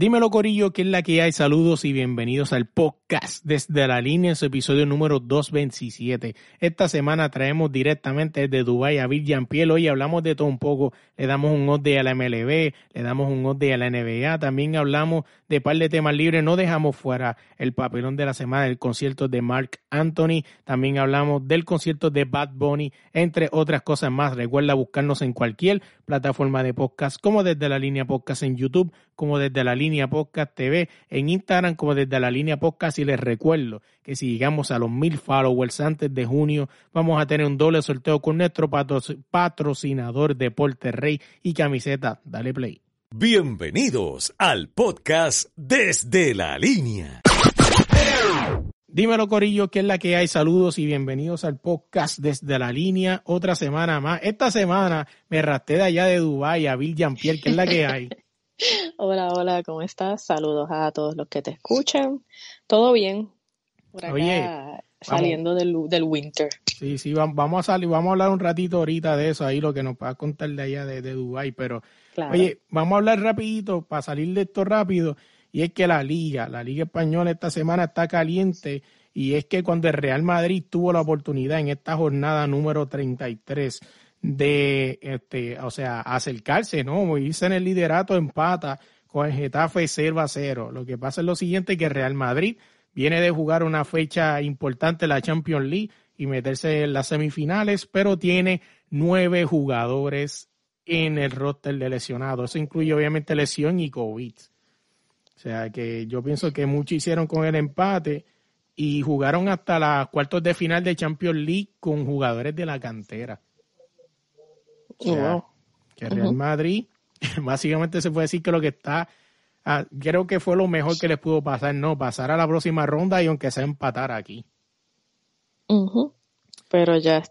Dímelo Corillo, ¿qué es la que hay? Saludos y bienvenidos al podcast desde la línea en su episodio número 227. Esta semana traemos directamente desde Dubai a Bill Piel. Hoy hablamos de todo un poco. Le damos un update a la MLB, le damos un update a la NBA. También hablamos de par de temas libres. No dejamos fuera el papelón de la semana, el concierto de Mark Anthony. También hablamos del concierto de Bad Bunny, entre otras cosas más. Recuerda buscarnos en cualquier plataforma de podcast, como desde la línea podcast en YouTube, como desde la línea podcast TV, en Instagram, como desde la línea podcast. Y les recuerdo que si llegamos a los mil followers antes de junio, vamos a tener un doble sorteo con nuestro patrocinador Deporte Rey y camiseta. Dale play. Bienvenidos al podcast Desde la Línea. Dímelo, Corillo, ¿qué es la que hay? Saludos y bienvenidos al podcast desde la línea. Otra semana más. Esta semana me rasté de allá de Dubái a Bill Jean-Pierre, ¿qué es la que hay? Hola, hola, ¿cómo estás? Saludos a todos los que te escuchan. ¿Todo bien? Por acá, Oye, saliendo del, del, winter. Sí, sí, vamos a salir, vamos a hablar un ratito ahorita de eso, ahí lo que nos va a contar de allá de, de Dubái, pero oye, vamos a hablar rapidito, para salir de esto rápido y es que la liga, la liga española esta semana está caliente y es que cuando el Real Madrid tuvo la oportunidad en esta jornada número 33 de, este, o sea, acercarse, ¿no? Irse en el liderato empata con el Getafe 0 a 0. Lo que pasa es lo siguiente, que Real Madrid viene de jugar una fecha importante, la Champions League, y meterse en las semifinales, pero tiene nueve jugadores en el roster de lesionados. Eso incluye obviamente lesión y COVID. O sea que yo pienso que muchos hicieron con el empate y jugaron hasta las cuartos de final de Champions League con jugadores de la cantera. O sea, que Real Madrid, básicamente se puede decir que lo que está, ah, creo que fue lo mejor que les pudo pasar, no, pasar a la próxima ronda y aunque sea empatar aquí. Pero ya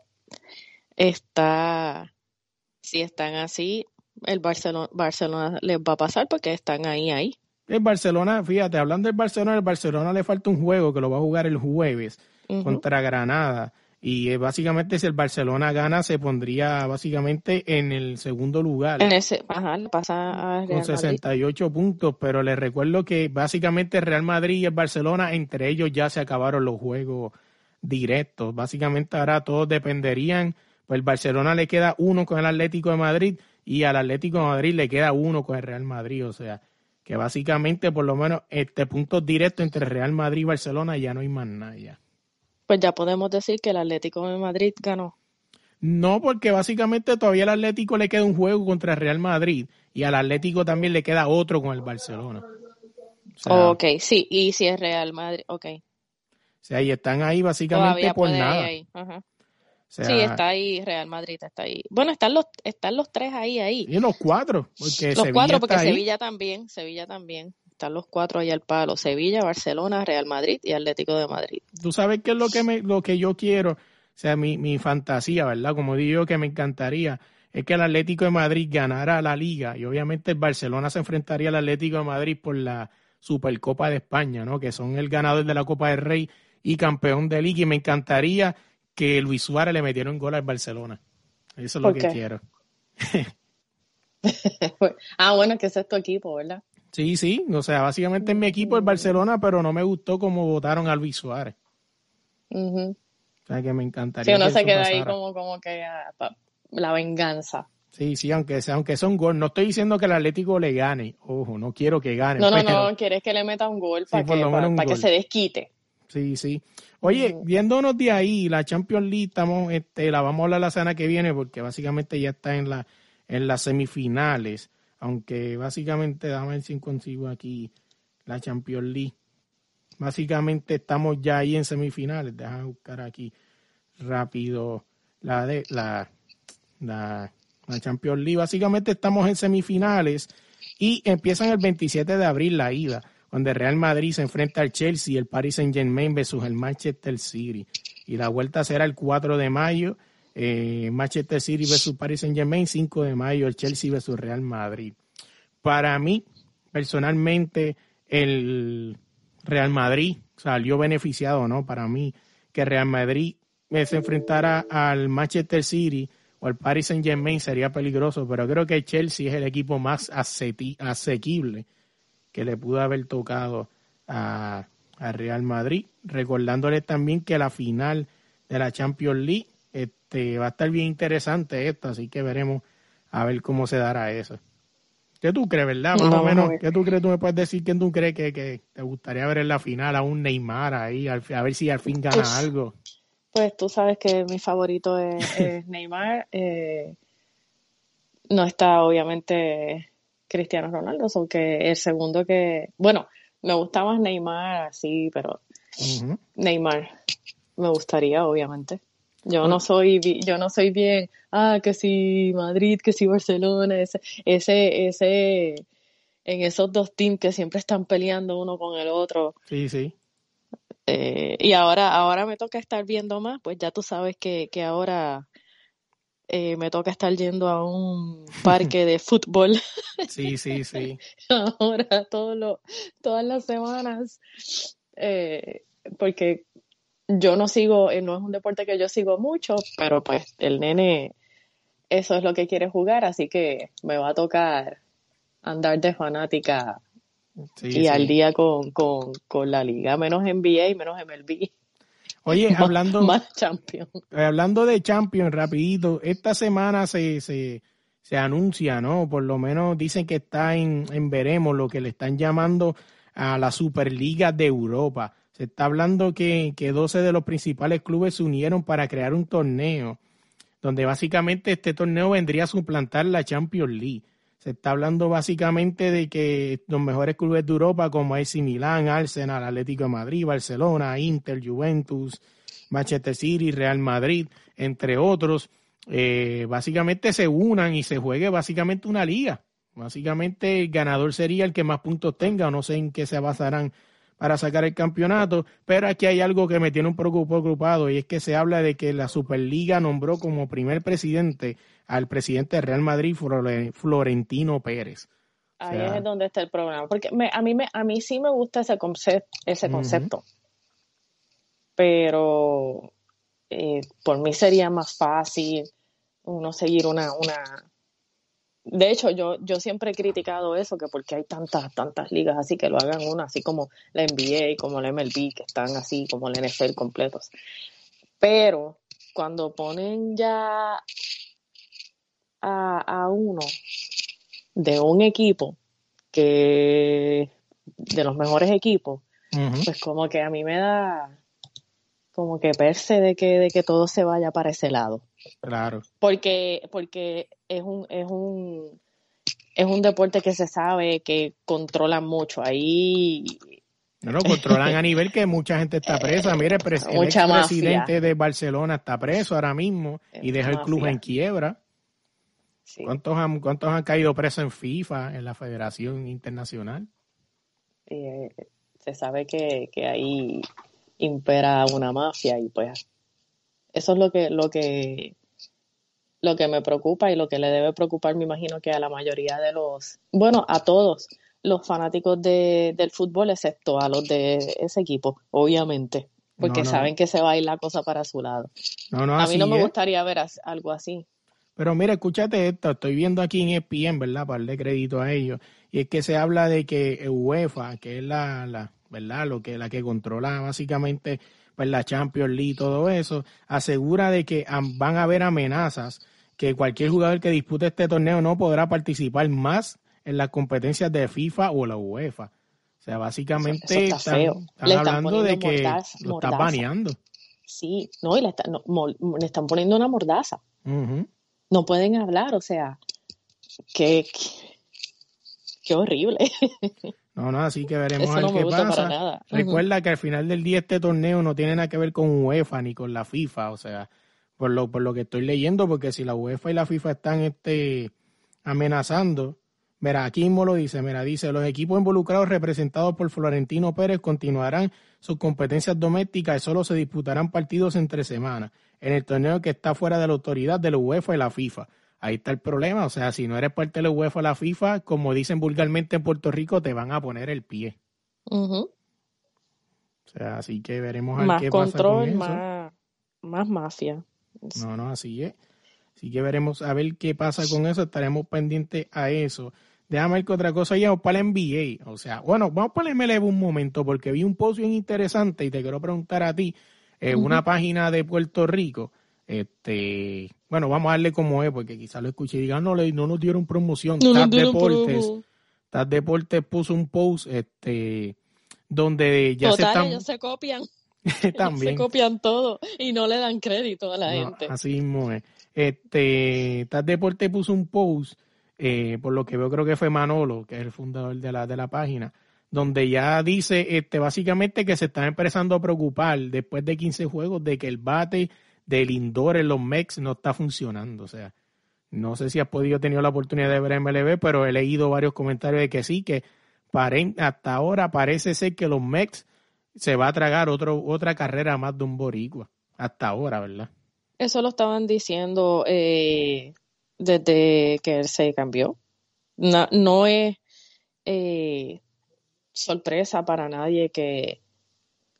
está, si están así, el Barcelona, Barcelona les va a pasar porque están ahí, ahí. El Barcelona, fíjate, hablando del Barcelona, el Barcelona le falta un juego que lo va a jugar el jueves contra Granada. Y básicamente si el Barcelona gana, se pondría básicamente en el segundo lugar. En ese, ajá, pasa a Con 68 puntos, pero les recuerdo que básicamente Real Madrid y el Barcelona, entre ellos ya se acabaron los juegos directos. Básicamente ahora todos dependerían, pues el Barcelona le queda uno con el Atlético de Madrid y al Atlético de Madrid le queda uno con el Real Madrid. O sea, que básicamente por lo menos este punto directo entre Real Madrid y Barcelona ya no hay más nada ya. Pues ya podemos decir que el Atlético de Madrid ganó. No, porque básicamente todavía al Atlético le queda un juego contra el Real Madrid y al Atlético también le queda otro con el Barcelona. ok, sí, y si es Real Madrid, ok. O sea, y están ahí básicamente por nada. Ajá sí, está ahí, Real Madrid está ahí. Bueno, están los, están los tres ahí, ahí. Y los cuatro. Porque los cuatro, porque Sevilla también, Sevilla también. Están los cuatro ahí al palo. Sevilla, Barcelona, Real Madrid y Atlético de Madrid. Tú sabes qué es lo que, me, lo que yo quiero, o sea, mi, mi fantasía, ¿verdad? Como digo que me encantaría, es que el Atlético de Madrid ganara la liga y obviamente el Barcelona se enfrentaría al Atlético de Madrid por la Supercopa de España, ¿no? Que son el ganador de la Copa del Rey y campeón de liga y me encantaría que Luis Suárez le metieron un gol al Barcelona. Eso es lo que quiero. ah, bueno, que ese es tu equipo, ¿verdad? Sí, sí, o sea, básicamente es mi equipo el Barcelona, pero no me gustó cómo votaron a Luis Suárez. O sea, que me encantaría. Sí, uno se queda ahí como, como que ah, la venganza. Sí, sí, aunque sea, aunque un gol. No estoy diciendo que el Atlético le gane. Ojo, no quiero que gane. No, no, no, quieres que le meta un gol para, que, para que se desquite. Sí, sí. Oye, viéndonos de ahí, la Champions League, estamos, este, la vamos a hablar la semana que viene porque básicamente ya está en, la, en las semifinales. Aunque básicamente, déjame ver si consigo aquí la Champions League. Básicamente estamos ya ahí en semifinales. Déjame buscar aquí rápido la de la, la, Champions League. Básicamente estamos en semifinales y empiezan el 27 de abril la ida donde Real Madrid se enfrenta al Chelsea el Paris Saint Germain versus el Manchester City. Y la vuelta será el 4 de mayo, eh, Manchester City versus Paris Saint Germain, 5 de mayo el Chelsea versus Real Madrid. Para mí, personalmente, el Real Madrid salió beneficiado, ¿no? Para mí, que Real Madrid se enfrentara al Manchester City o al Paris Saint Germain sería peligroso, pero creo que Chelsea es el equipo más asequible que le pudo haber tocado a, a Real Madrid. Recordándoles también que la final de la Champions League este, va a estar bien interesante esta, así que veremos a ver cómo se dará eso. ¿Qué tú crees, verdad? Más o menos, ¿qué tú crees? Tú me puedes decir quién tú crees que, te gustaría ver en la final a un Neymar ahí, a ver si al fin gana pues, algo. Pues tú sabes que mi favorito es, Neymar. Eh, no está obviamente Cristiano Ronaldo, aunque el segundo que, bueno, me gusta más Neymar así, pero Neymar me gustaría obviamente. Yo no soy, yo no soy bien, ah, que si Madrid, que si Barcelona, ese, ese, ese, en esos dos teams que siempre están peleando uno con el otro. Sí, sí. Eh, y ahora, ahora me toca estar viendo más, pues ya tú sabes que, que ahora eh, me toca estar yendo a un parque de fútbol. Sí, sí, sí. ahora, todo todas las semanas, eh, porque yo no sigo, eh, no es un deporte que yo sigo mucho, pero pues el nene, eso es lo que quiere jugar, así que me va a tocar andar de fanática y al día con, la liga, menos NBA y menos MLB. Oye, hablando, más Champions. Hablando de Champions, rapidito, esta semana se, se, se anuncia, ¿no? Por lo menos dicen que está en, en veremos lo que le están llamando a la Superliga de Europa. Se está hablando que, que 12 de los principales clubes se unieron para crear un torneo, donde básicamente este torneo vendría a suplantar la Champions League. Se está hablando básicamente de que los mejores clubes de Europa como AC Milán, Arsenal, Atlético Madrid, Barcelona, Inter, Juventus, Manchester City, Real Madrid, entre otros, eh, básicamente se unan y se juegue básicamente una liga. Básicamente el ganador sería el que más puntos tenga, no sé en qué se basarán para sacar el campeonato, pero aquí hay algo que me tiene un poco preocupado y es que se habla de que la Superliga nombró como primer presidente al presidente de Real Madrid, Florentino Pérez. Ahí es donde está el problema, porque a, mí me, a mí sí me gusta ese, concepto, ese concepto, pero eh, por mí sería más fácil uno seguir una, una, de hecho, yo, yo siempre he criticado eso, que porque hay tantas, tantas ligas así que lo hagan una, así como la NBA, como la MLB, que están así como la NFL completos. Pero cuando ponen ya a, uno de un equipo que de los mejores equipos, pues como que a mí me da como que perse de que, de que todo se vaya para ese lado. Claro. Porque, porque es un, es un, es un deporte que se sabe que controlan mucho. Ahí no, no, controlan a nivel que mucha gente está presa. Mire, el, presidente de Barcelona está preso ahora mismo y deja el club en quiebra. ¿Cuántos, han, ¿Cuántos han caído presos en FIFA, en la Federación Internacional? Eh, se sabe que, que ahí impera una mafia y pues eso es lo que, lo que, lo que me preocupa y lo que le debe preocupar, me imagino que a la mayoría de los, bueno, a todos los fanáticos de, del fútbol, excepto a los de ese equipo, obviamente, porque saben que se va a ir la cosa para su lado. a mí no me gustaría ver algo así. Pero mira, escúchate esto, estoy viendo aquí en ESPN, ¿verdad? Para darle crédito a ellos, y es que se habla de que UEFA, que es la, la ¿verdad? Lo que, la que controla básicamente pues, la Champions League y todo eso, asegura de que van a haber amenazas que cualquier jugador que dispute este torneo no podrá participar más en las competencias de FIFA o la UEFA. O sea, básicamente están, hablando de que lo están baneando. Sí, no, y le, están poniendo una mordaza. No pueden hablar, o sea, qué, qué horrible. No, no, así que veremos a ver qué pasa. Recuerda que al final del día este torneo no tiene nada que ver con UEFA ni con la FIFA, o sea, por lo, por lo que estoy leyendo, porque si la UEFA y la FIFA están este, amenazando, mira, aquí mismo lo dice, mira, dice, los equipos involucrados representados por Florentino Pérez continuarán sus competencias domésticas y solo se disputarán partidos entre semanas en el torneo que está fuera de la autoridad de la UEFA y la FIFA ahí está el problema. O sea, si no eres parte de la UEFA o la FIFA, como dicen vulgarmente en Puerto Rico, te van a poner el pie. O sea, así que veremos a qué pasa con eso. Más, más mafia. No, no, así es. Así que veremos a ver qué pasa con eso. Estaremos pendientes a eso. déjame ver que otra cosa vamos para el NBA. O sea, bueno, vamos para el MLB un momento porque vi un post bien interesante y te quiero preguntar a ti, en una página de Puerto Rico, este, bueno, vamos a darle como es porque quizás lo escuché y digan, no, no nos dieron promoción. No Deportes. TAS Deportes puso un post, este, donde ya se están... ellos se copian. También. se copian todo y no le dan crédito a la gente. Así mismo es. Este, TAS Deportes puso un post eh, por lo que veo creo que fue Manolo, que es el fundador de la, de la página, donde ya dice este, básicamente que se están empezando a preocupar después de 15 juegos de que el bate del indoor en los Mex no está funcionando. O sea, no sé si has podido tener la oportunidad de ver MLB, pero he leído varios comentarios de que sí, que hasta ahora parece ser que los Mex se va a tragar otro, otra carrera más de un boricua. Hasta ahora, ¿verdad? Eso lo estaban diciendo eh, desde que él se cambió. No, es eh, sorpresa para nadie que,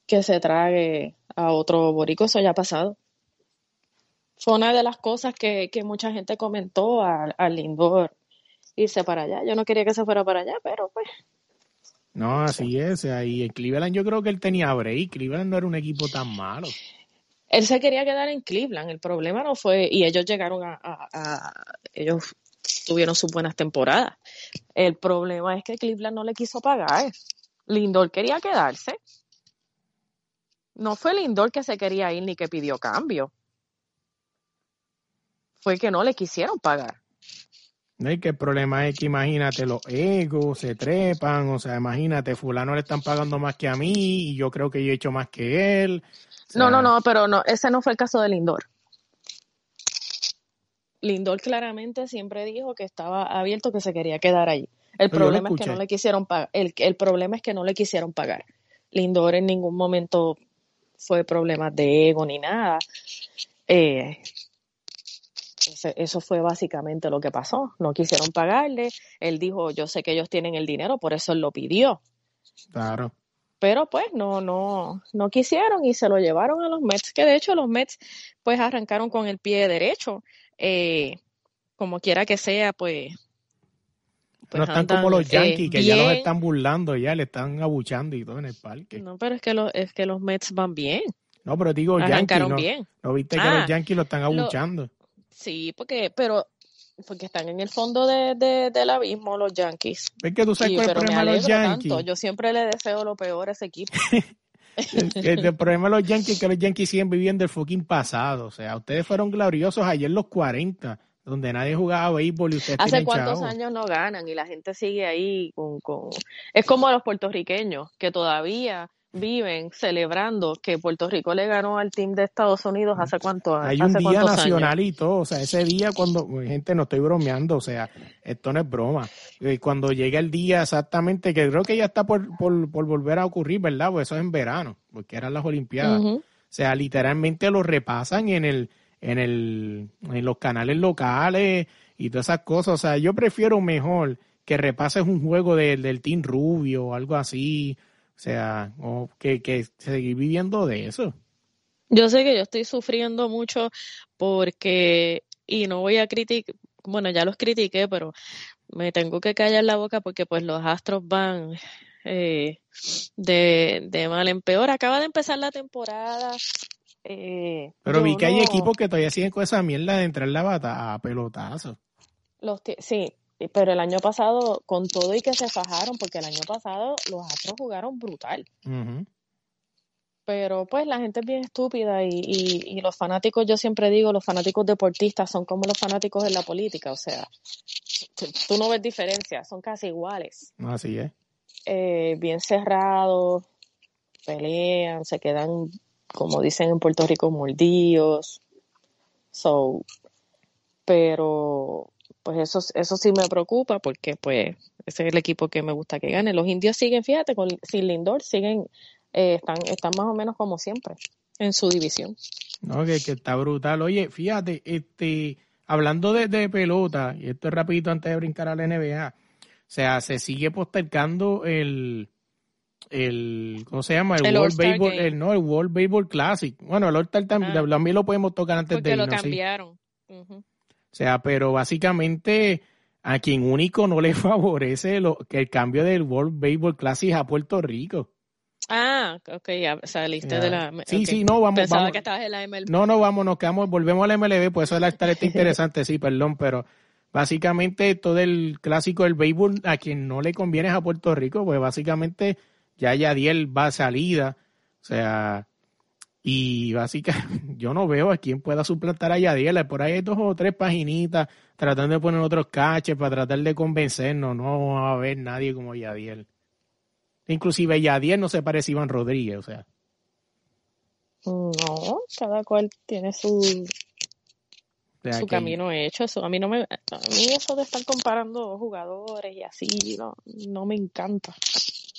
que se trague a otro borico, eso ya ha pasado. Fue una de las cosas que, mucha gente comentó al, al Lindor irse para allá. Yo no quería que se fuera para allá, pero pues. No, así es. Y en Cleveland yo creo que él tenía break. Cleveland no era un equipo tan malo él se quería quedar en Cleveland. El problema no fue, y ellos llegaron a, ellos tuvieron sus buenas temporadas. El problema es que Cleveland no le quiso pagar. Lindor quería quedarse. No fue Lindor que se quería ir ni que pidió cambio. Fue que no le quisieron pagar. No, y que el problema es que imagínate, los egos se trepan, o sea, imagínate, fulano le están pagando más que a mí y yo creo que yo he hecho más que él no, no, no, pero no, ese no fue el caso de Lindor. Lindor claramente siempre dijo que estaba abierto, que se quería quedar allí. El problema es que no le quisieron pagar. El, el, problema es que no le quisieron pagar. Lindor en ningún momento fue problema de ego ni nada. Eh, eso fue básicamente lo que pasó. No quisieron pagarle. Él dijo, yo sé que ellos tienen el dinero, por eso él lo pidió. Claro pero pues no, no, no quisieron y se lo llevaron a los Mets, que de hecho los Mets pues arrancaron con el pie derecho, eh, como quiera que sea, pues. pues no están como los Yankees, que ya los están burlando, ya le están abuchando y todo en el parque. No, pero es que, los, es que los Mets van bien. No, pero digo Yankees, ¿no? bien. ¿No viste que los ah, Yankees lo están abuchando? Sí, porque, pero porque están en el fondo de, de, del abismo los Yankees. Es que tú sabes cuál es el problema de los Yankees. Yo siempre le deseo lo peor a ese equipo. el, problema de los Yankees es que los Yankees siguen viviendo el fucking pasado. O sea, ustedes fueron gloriosos ayer los 40, donde nadie jugaba béisbol y ustedes Hace cuántos años no ganan y la gente sigue ahí con, con... Es como los puertorriqueños, que todavía viven celebrando que Puerto Rico le ganó al team de Estados Unidos hace cuánto Hay un día nacional y todo, o sea, ese día cuando, gente, no estoy bromeando, o sea, esto no es broma. Eh, cuando llega el día exactamente, que creo que ya está por, por, por volver a ocurrir, ¿verdad? Pues eso es en verano, porque eran las Olimpiadas. O sea, literalmente lo repasan en el, en el, en los canales locales y todas esas cosas. O sea, yo prefiero mejor que repases un juego del Team Rubio o algo así, o sea, o que, que seguir viviendo de eso. Yo sé que yo estoy sufriendo mucho porque, y no voy a criticar, bueno, ya los critiqué, pero me tengo que callar la boca porque pues los astros van eh, de, de, mal en peor. Acaba de empezar la temporada. Eh, pero vi que hay equipos que todavía siguen con esa mierda de entrar la bata a pelotazo. Los sí, pero el año pasado, con todo y que se fajaron, porque el año pasado los Astros jugaron brutal. Pero pues la gente es bien estúpida y, y, los fanáticos, yo siempre digo, los fanáticos deportistas son como los fanáticos de la política, o sea, tú no ves diferencia, son casi iguales. Así es. Eh, bien cerrados, pelean, se quedan, como dicen en Puerto Rico, mordidos. So, pero pues eso, eso sí me preocupa porque pues ese es el equipo que me gusta que gane. Los indios siguen, fíjate, con, sin Lindor siguen, eh, están, están más o menos como siempre en su división. No, que, está brutal. Oye, fíjate, este, hablando de, pelota, y esto es rapidito antes de brincar a la NBA, o sea, se sigue postergando el, el ¿cómo se llama? El, World Baseball, el, no, el World Baseball Classic. Bueno, el All-Star también, ah. también lo podemos tocar antes de irnos. lo cambiaron. O sea, pero básicamente a quien único no le favorece lo, que el cambio del World Baseball Classic a Puerto Rico. Ah, ok, ya saliste de la. Sí, sí, no, vamos. Pensaba que estabas en la MLB. No, no, vamos, nos quedamos, volvemos a la MLB, pues eso es la está interesante, sí, perdón, pero básicamente todo el clásico del béisbol a quien no le conviene es a Puerto Rico, pues básicamente ya Yadiel va a salida, o sea, y básicamente yo no veo a quién pueda suplantar a Yadiel, por ahí hay dos o tres paginitas tratando de poner otros caches para tratar de convencernos, no va a haber nadie como Yadiel. Inclusive Yadiel no se parece a Iván Rodríguez, o sea. No, cada cual tiene su, su camino hecho. Eso, a mí no me, a mí eso de estar comparando jugadores y así no, no me encanta.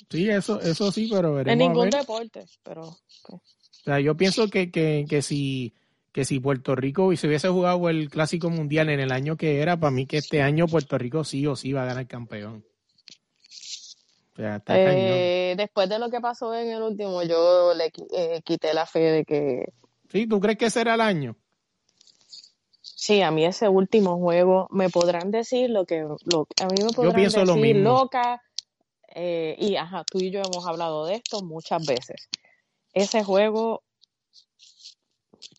Sí, eso, eso sí, pero En ningún deporte, pero. Pues. O sea, yo pienso que, que, que si que si Puerto Rico se hubiese jugado el Clásico Mundial en el año que era, para mí que este año Puerto Rico sí o sí va a ganar campeón. Eh, después de lo que pasó en el último, yo le eh, quité la fe de que... Sí, ¿tú crees que será el año? Sí, a mí ese último juego me podrán decir lo que lo, a mí me podrán decir loca eh, y ajá, tú y yo hemos hablado de esto muchas veces. Ese juego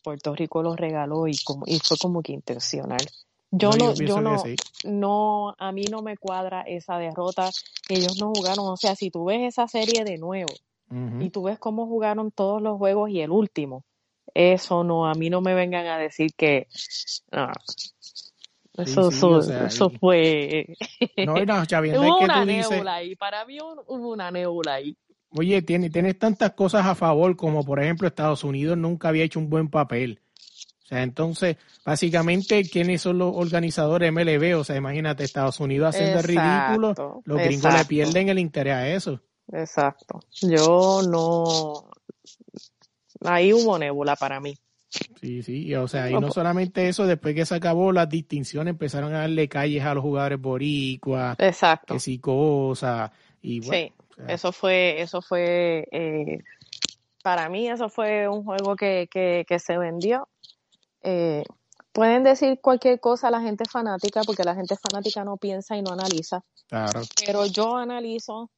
Puerto Rico lo regaló y como y fue como que intencional. Yo no, yo, no, no, a mí no me cuadra esa derrota que ellos no jugaron. O sea, si tú ves esa serie de nuevo y tú ves cómo jugaron todos los juegos y el último, eso no, a mí no me vengan a decir que eso, eso, fue. No, no, ya bien, hubo que una tú ahí, para mí hubo una nebula ahí. Oye, tienes, tienes tantas cosas a favor como por ejemplo Estados Unidos nunca había hecho un buen papel. O sea, entonces, básicamente, ¿quiénes son los organizadores MLB? O sea, imagínate, Estados Unidos haciendo ridículo, los gringos le pierden el interés a eso. Exacto. Yo no. Ahí hubo nébula para mí. Sí, sí, o sea, y no solamente eso, después que se acabó las distinciones, empezaron a darle calles a los jugadores boricuas, Exacto. que sí cosas, y bueno, Sí, eso fue, eso fue, eh, para mí eso fue un juego que, que, que se vendió eh, pueden decir cualquier cosa a la gente fanática, porque la gente fanática no piensa y no analiza. Claro. Pero yo analizo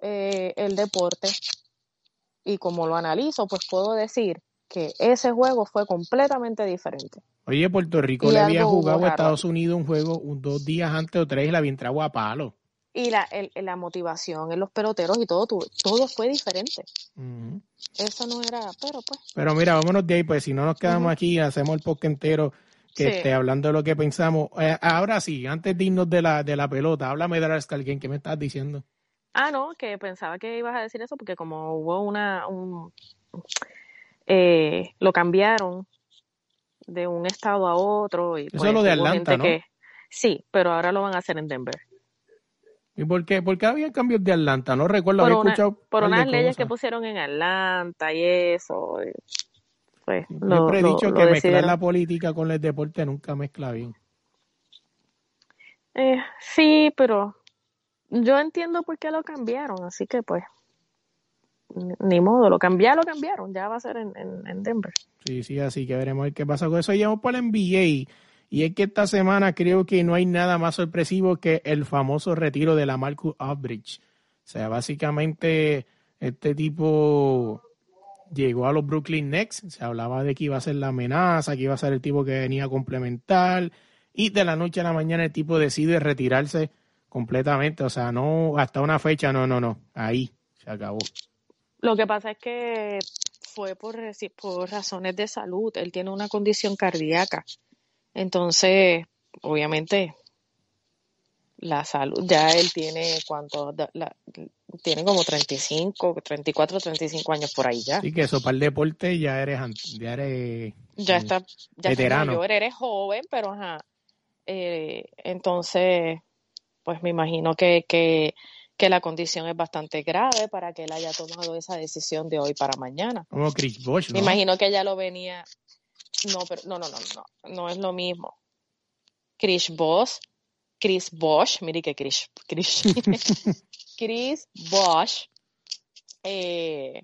eh, el deporte y como lo analizo, pues puedo decir que ese juego fue completamente diferente. Oye, Puerto Rico le había jugado a Estados Unidos un juego un, dos días antes o tres y la había entrado a palo y la, el, la motivación en los peloteros y todo, todo fue diferente. Eso no era, pero pues. Pero mira, vámonos de ahí, pues si no nos quedamos aquí, hacemos el podcast entero que esté hablando de lo que pensamos. Eh, ahora sí, antes de irnos de la, de la pelota, háblame de alguien que me estás diciendo? Ah, no, que pensaba que ibas a decir eso porque como hubo una, un, eh, lo cambiaron de un estado a otro. Y, eso es pues, lo de Atlanta, ¿no? sí, pero ahora lo van a hacer en Denver. ¿Y por qué? Porque había cambios de Atlanta, no recuerdo, haber escuchado. Por unas leyes que pusieron en Atlanta y eso. Pues, Siempre he dicho que mezclar la política con el deporte nunca mezcla bien. Eh, sí, pero yo entiendo por qué lo cambiaron, así que pues ni modo, lo cambiaron, lo cambiaron, ya va a ser en, en, Denver. Sí, sí, así que veremos qué pasa con eso. Y vamos para el NBA y es que esta semana creo que no hay nada más sorpresivo que el famoso retiro de la Marcus Aldridge. O sea, básicamente este tipo llegó a los Brooklyn Nets, se hablaba de que iba a ser la amenaza, que iba a ser el tipo que venía a complementar, y de la noche a la mañana el tipo decide retirarse completamente, o sea, no hasta una fecha, no, no, no, ahí se acabó. Lo que pasa es que fue por, por razones de salud, él tiene una condición cardíaca entonces, obviamente, la salud, ya él tiene cuánto, tiene como 35, 34, 35 años por ahí ya. Sí, que eso para el deporte ya eres, ya eres ya está, ya veterano. eres joven, pero ajá. Eh, entonces, pues me imagino que, que, que la condición es bastante grave para que él haya tomado esa decisión de hoy para mañana. Como Chris Bosh, Me imagino que ya lo venía, no, pero no, no, no, no, no es lo mismo. Chris Bosch, Chris Bosch, mire que Chris, Chris, Chris Bosch, eh,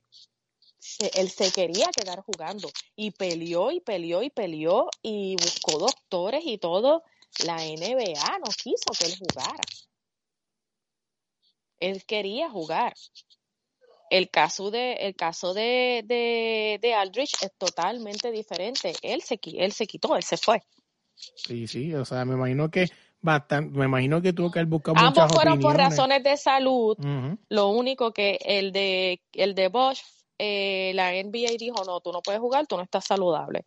él se quería quedar jugando y peleó y peleó y peleó y buscó doctores y todo la NBA no quiso que él jugara. Él quería jugar. El caso de, el caso de, de, Aldrich es totalmente diferente. Él se, él se quitó, él se fue. Sí, sí, o sea, me imagino que bastante, me imagino que tuvo que buscar muchas Ambos fueron por razones de salud. Lo único que el de el de Bosch, eh, la NBA dijo, no, tú no puedes jugar, tú no estás saludable.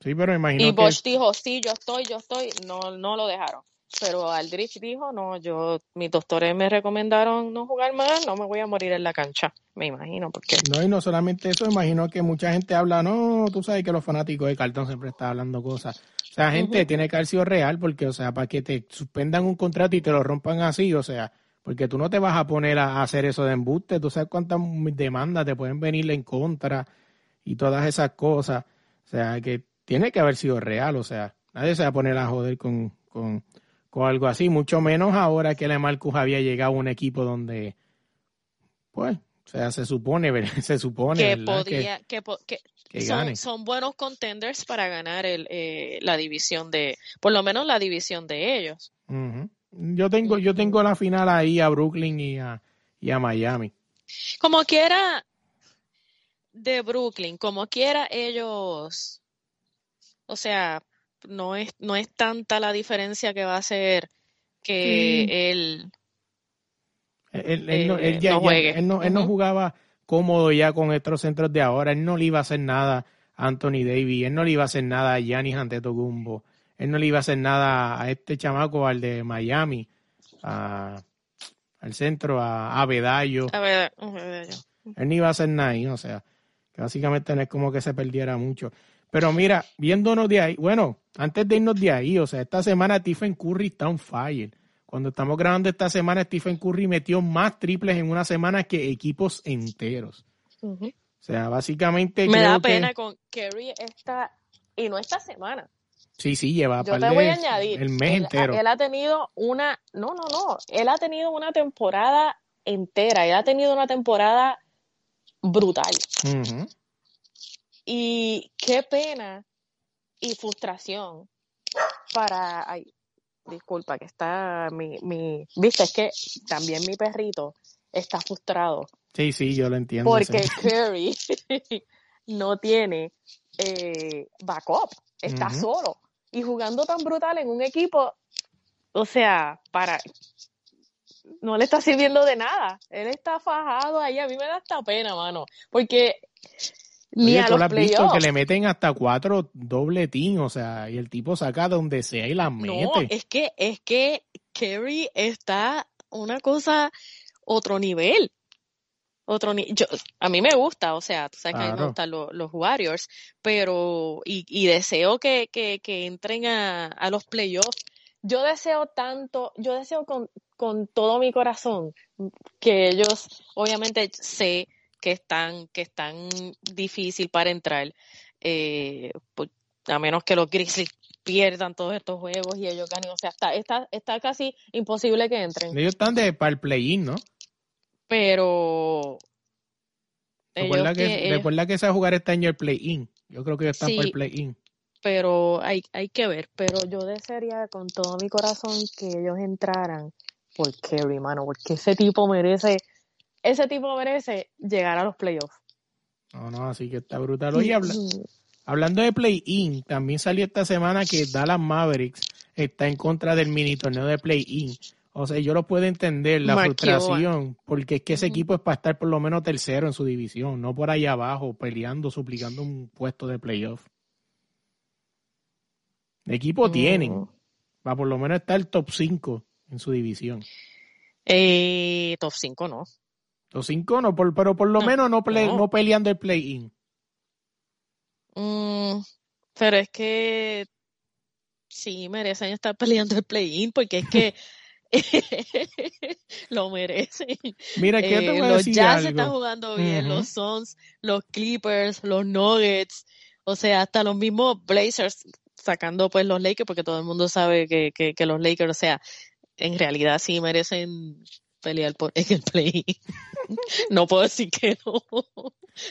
Sí, pero imagino y Bosch dijo, sí, yo estoy, yo estoy, no, no lo dejaron. Pero Aldrich dijo, no, yo, mis doctores me recomendaron no jugar más, no me voy a morir en la cancha, me imagino, porque... No, y no solamente eso, imagino que mucha gente habla, no, tú sabes que los fanáticos de cartón siempre están hablando cosas. O sea, gente tiene que haber sido real, porque, o sea, para que te suspendan un contrato y te lo rompan así, o sea, porque tú no te vas a poner a hacer eso de embuste, tú sabes cuántas demandas te pueden venir en contra y todas esas cosas. O sea, que tiene que haber sido real, o sea, nadie se va a poner a joder con, con o algo así, mucho menos ahora que la Marcus había llegado a un equipo donde, pues, o sea, se supone, se supone que podía, que, son, buenos contenders para ganar el, eh, la división de, por lo menos la división de ellos. Yo tengo, yo tengo la final ahí a Brooklyn y a, y a Miami. Como quiera de Brooklyn, como quiera ellos, o sea, no es, no es tanta la diferencia que va a ser que él, él, no, juegue. él, no, jugaba cómodo ya con estos centros de ahora. Él no le iba a hacer nada a Anthony Davis. Él no le iba a hacer nada a Giannis Antetokounmpo. Él no le iba a hacer nada a este chamaco, al de Miami, a, al centro, a, a Bedallo. Él no iba a hacer nada ahí, o sea, que básicamente no es como que se perdiera mucho. Pero mira, viéndonos de ahí, bueno, antes de irnos de ahí, o sea, esta semana Stephen Curry está on fire. Cuando estamos grabando esta semana, Stephen Curry metió más triples en una semana que equipos enteros. O sea, básicamente. Me da pena con Curry esta, y no esta semana. Sí, sí, lleva Yo te voy a añadir. El mes entero. Él ha tenido una. No, no, no. Él ha tenido una temporada entera. Él ha tenido una temporada brutal. Y qué pena y frustración para, ay, disculpa, que está mi, mi, viste, es que también mi perrito está frustrado. Sí, sí, yo lo entiendo. Porque Curry no tiene eh, backup, está solo y jugando tan brutal en un equipo, o sea, para no le está sirviendo de nada. Él está fajado ahí, a mí me da hasta pena, mano, porque ni tú lo has visto que le meten hasta cuatro doble team, o sea, y el tipo saca donde sea y la mete. No, es que, es que Kerry está una cosa, otro nivel. Otro ni yo, a mí me gusta, o sea, tú sabes que a mí me gustan los, Warriors, pero, y, y deseo que, que, que entren a, a los playoffs. Yo deseo tanto, yo deseo con, con todo mi corazón que ellos, obviamente sé que están que están difícil para entrar, eh, pues, a menos que los Grizzlies pierdan todos estos juegos y ellos ganen. O sea, está, está, está casi imposible que entren. Ellos están de, para el play-in, ¿no? Pero... Recuerda que, recuerda que se va a jugar este año el play-in. Yo creo que ellos están para el play-in. Pero hay, hay que ver. Pero yo desearía con todo mi corazón que ellos entraran por Kerry, mano, porque ese tipo merece ese tipo merece llegar a los playoffs. No, no, así que está brutal. Oye, hablando de play-in, también salió esta semana que Dallas Mavericks está en contra del mini torneo de play-in. O sea, yo lo puedo entender, la frustración, porque es que ese equipo es para estar por lo menos tercero en su división, no por ahí abajo, peleando, suplicando un puesto de playoff. El equipo tienen, para por lo menos estar top 5 en su división. Eh, top 5 no. Los cinco no, pero por lo menos no, no. peleando el play-in. Mm, pero es que sí merecen estar peleando el play-in porque es que lo merecen. Mira, ¿qué te eh, voy a los Jazz están jugando bien, los Suns, los Clippers, los Nuggets, o sea, hasta los mismos Blazers sacando pues los Lakers porque todo el mundo sabe que, que, que los Lakers, o sea, en realidad sí merecen pelear por, en el play. no puedo decir que no.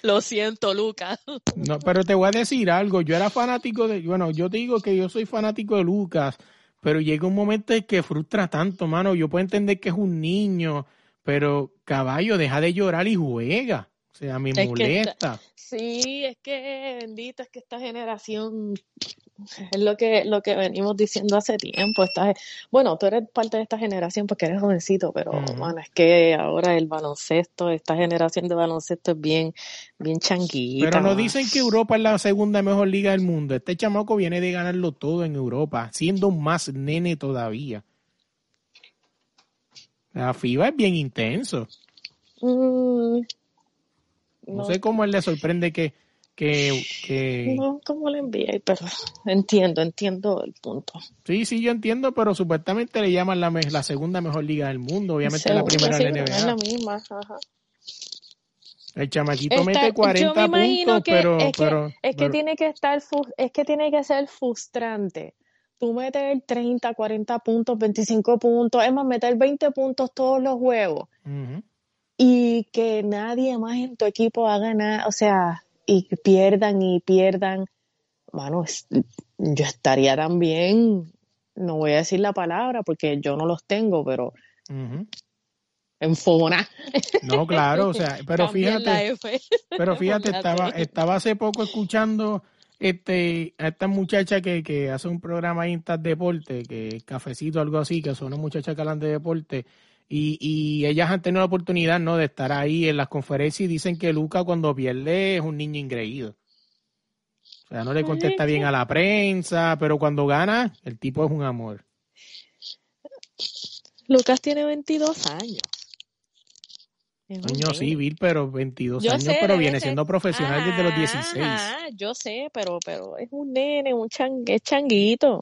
Lo siento, Lucas. No, pero te voy a decir algo. Yo era fanático de, bueno, yo te digo que yo soy fanático de Lucas pero llega un momento en que frustra tanto, mano. Yo puedo entender que es un niño, pero caballo, deja de llorar y juega. O sea, me molesta. sí, es que bendito, es que esta generación es lo que, lo que venimos diciendo hace tiempo. Esta, bueno, tú eres parte de esta generación porque eres jovencito, pero bueno, es que ahora el baloncesto, esta generación de baloncesto es bien, bien changuita. Pero nos dicen que Europa es la segunda mejor liga del mundo. Este chamaco viene de ganarlo todo en Europa, siendo más nene todavía. La FIBA es bien intenso. Mm, no, sé cómo él le sorprende que, que, No, ¿cómo le envié? Pero entiendo, entiendo el punto. Sí, sí, yo entiendo, pero supuestamente le llaman la, la segunda mejor liga del mundo. Obviamente la primera sí, la NBA. Es la misma, ajá. El chamaquito mete 40 puntos, pero, es pero, que, es que tiene que estar, es que tiene que ser frustrante tú meter 30, 40 puntos, 25 puntos, es más, meter 20 puntos todos los juegos y que nadie más en tu equipo haga nada, o sea, y pierdan y pierdan, bueno, yo estaría también, no voy a decir la palabra porque yo no los tengo, pero en fona. No, claro, o sea, pero fíjate, pero fíjate, estaba, estaba hace poco escuchando este, a esta muchacha que, que hace un programa ahí en Deporte, que es Cafecito, algo así, que son una muchacha que hablan de deporte, y, y ellas han tenido la oportunidad, ¿no?, de estar ahí en las conferencias y dicen que Luca cuando pierde es un niño ingreído. O sea, no le contesta bien a la prensa, pero cuando gana, el tipo es un amor. Lucas tiene 22 años. Sí, Bill, pero 22 años, pero viene siendo profesional desde los 16. Ah, yo sé, pero, pero es un nene, un es changuito.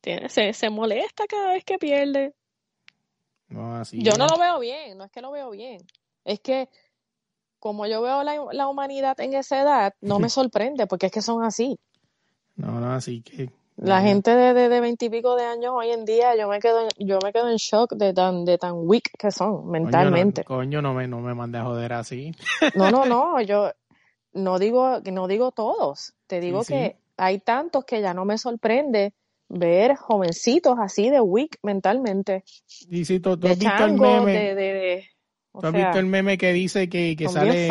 Tiene, se, se molesta cada vez que pierde. No, así yo no lo veo bien, no es que lo veo bien. Es que como yo veo la, la humanidad en esa edad, no me sorprende, porque es que son así. No, no, así que la gente de, de, veintipico de, años hoy en día, yo me quedo, yo me quedo en shock de tan, de tan weak que son mentalmente. Coño, no, me, no me mande a joder así. No, no, no, yo no digo, no digo todos, te digo que hay tantos que ya no me sorprende ver jovencitos así de weak mentalmente. Y si tú, has visto el meme, ¿tú has visto el meme que dice que, que sale,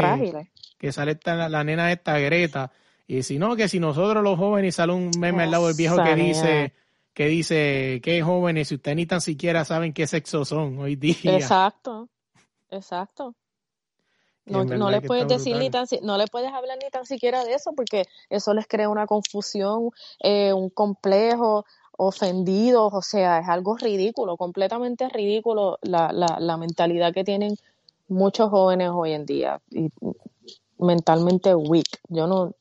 que sale esta, la nena esta Greta y si no, que si nosotros los jóvenes sale un meme al lado del viejo que dice, que dice, que jóvenes, si ustedes ni tan siquiera saben qué sexo son hoy día. Exacto, exacto. No, no le puedes decir ni tan, no le puedes hablar ni tan siquiera de eso porque eso les crea una confusión, eh, un complejo, ofendidos, o sea, es algo ridículo, completamente ridículo la, la, la mentalidad que tienen muchos jóvenes hoy en día y mentalmente weak. Yo no,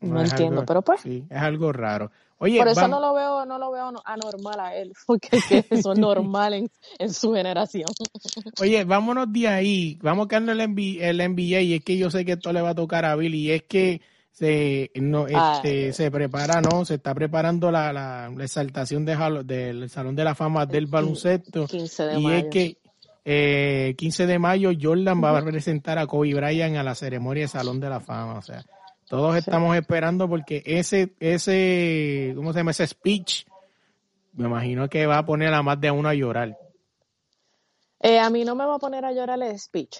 no, entiendo, pero pues. Sí, es algo raro. Oye, por eso no lo veo, no lo veo anormal a él, porque eso es normal en, en, su generación. Oye, vámonos de ahí, vamos a el, el NBA y es que yo sé que esto le va a tocar a Billy y es que se no este, se prepara, no, se está preparando la, la, exaltación de, del Salón de la Fama del baloncesto 15 de y es que eh, 15 de mayo Jordan va a representar a Kobe Bryant a la ceremonia del Salón de la Fama, o sea, todos estamos esperando porque ese, ese, ¿cómo se llama? Ese speech, me imagino que va a poner a más de uno a llorar. Eh, a mí no me va a poner a llorar el speech,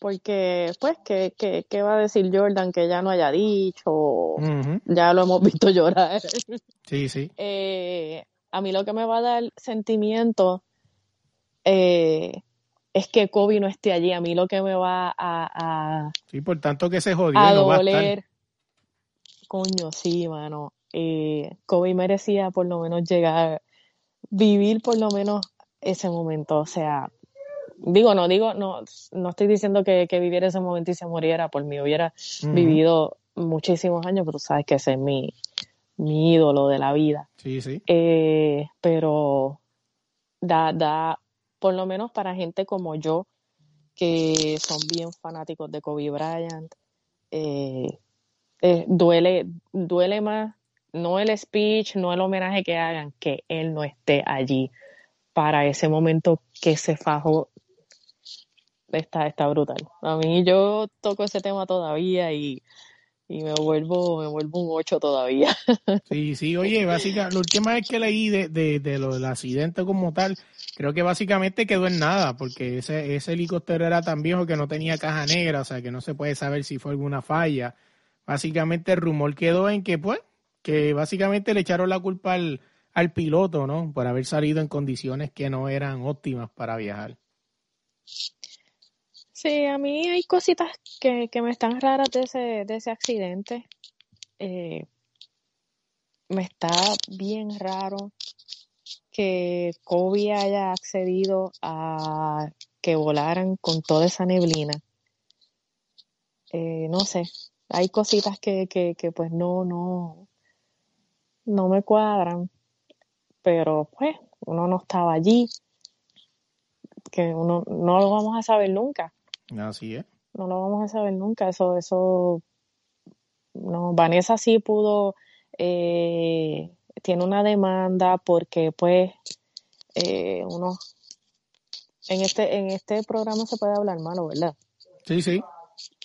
porque, pues, ¿qué, qué, qué va a decir Jordan que ya no haya dicho? Ya lo hemos visto llorar. Sí, sí. Eh, a mí lo que me va a dar sentimiento eh, es que Kobe no esté allí. A mí lo que me va a... a sí, por tanto que se jodió. A doler, Coño, sí, mano. Eh, Kobe merecía por lo menos llegar, vivir por lo menos ese momento. O sea, digo, no digo, no, no estoy diciendo que, viviera ese momento y se muriera por mí. Hubiera vivido muchísimos años, pero sabes que ese es mi, mi ídolo de la vida. Sí, sí. Eh, pero da, da, por lo menos para gente como yo, que son bien fanáticos de Kobe Bryant, eh, eh, duele, duele más, no el speech, no el homenaje que hagan, que él no esté allí para ese momento que se fajó. Está, está brutal. A mí yo toco ese tema todavía y y me vuelvo, me vuelvo un 8 todavía. Sí, sí, oye, básicamente, la última vez que leí de, de, de lo del accidente como tal, creo que básicamente quedó en nada, porque ese, ese helicóptero era tan viejo que no tenía caja negra, o sea que no se puede saber si fue alguna falla. Básicamente el rumor quedó en que, pues, que básicamente le echaron la culpa al, al piloto, ¿no? Por haber salido en condiciones que no eran óptimas para viajar. Sí, a mí hay cositas que, me están raras de ese, de ese accidente. Eh, me está bien raro que Kobe haya accedido a que volaran con toda esa neblina. Eh, no sé, hay cositas que, que, que pues no, no, no me cuadran, pero pues uno no estaba allí, que uno no lo vamos a saber nunca. Así es. No lo vamos a saber nunca. Eso, eso, no, Vanessa sí pudo, eh, tiene una demanda porque pues eh, uno, en este, en este programa se puede hablar malo, ¿verdad? Sí, sí.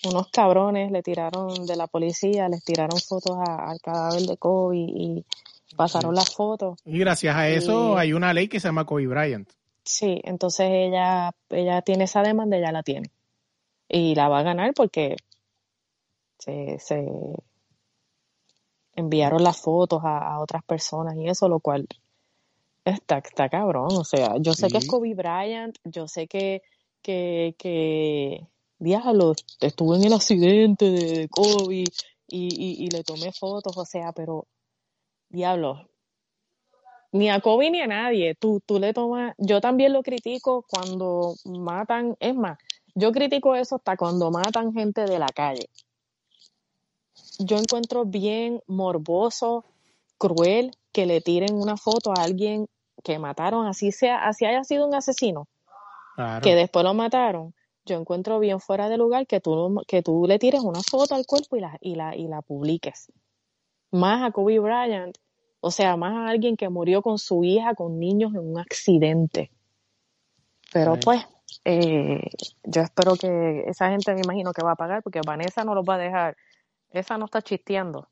Unos cabrones le tiraron de la policía, les tiraron fotos al cadáver de Kobe y pasaron las fotos. Y gracias a eso hay una ley que se llama Kobe Bryant. Sí, entonces ella, ella tiene esa demanda, ella la tiene y la va a ganar porque se, enviaron las fotos a, otras personas y eso, lo cual está, está cabrón. O sea, yo sé que es Kobe Bryant, yo sé que, que, que diablo, estuve en el accidente de y, y, le tomé fotos, o sea, pero diablo, ni a Kobe ni a nadie, tú, tú le tomas, yo también lo critico cuando matan, es más, yo critico eso hasta cuando matan gente de la calle. Yo encuentro bien morboso, cruel que le tiren una foto a alguien que mataron, así sea, así haya sido un asesino, que después lo mataron. Yo encuentro bien fuera de lugar que tú, que tú le tires una foto al cuerpo y la, y la, y la publiques. Más a Kobe Bryant, o sea, más a alguien que murió con su hija, con niños en un accidente. Pero pues, eh, yo espero que esa gente me imagino que va a pagar porque Vanessa no los va a dejar. Esa no está chisteando.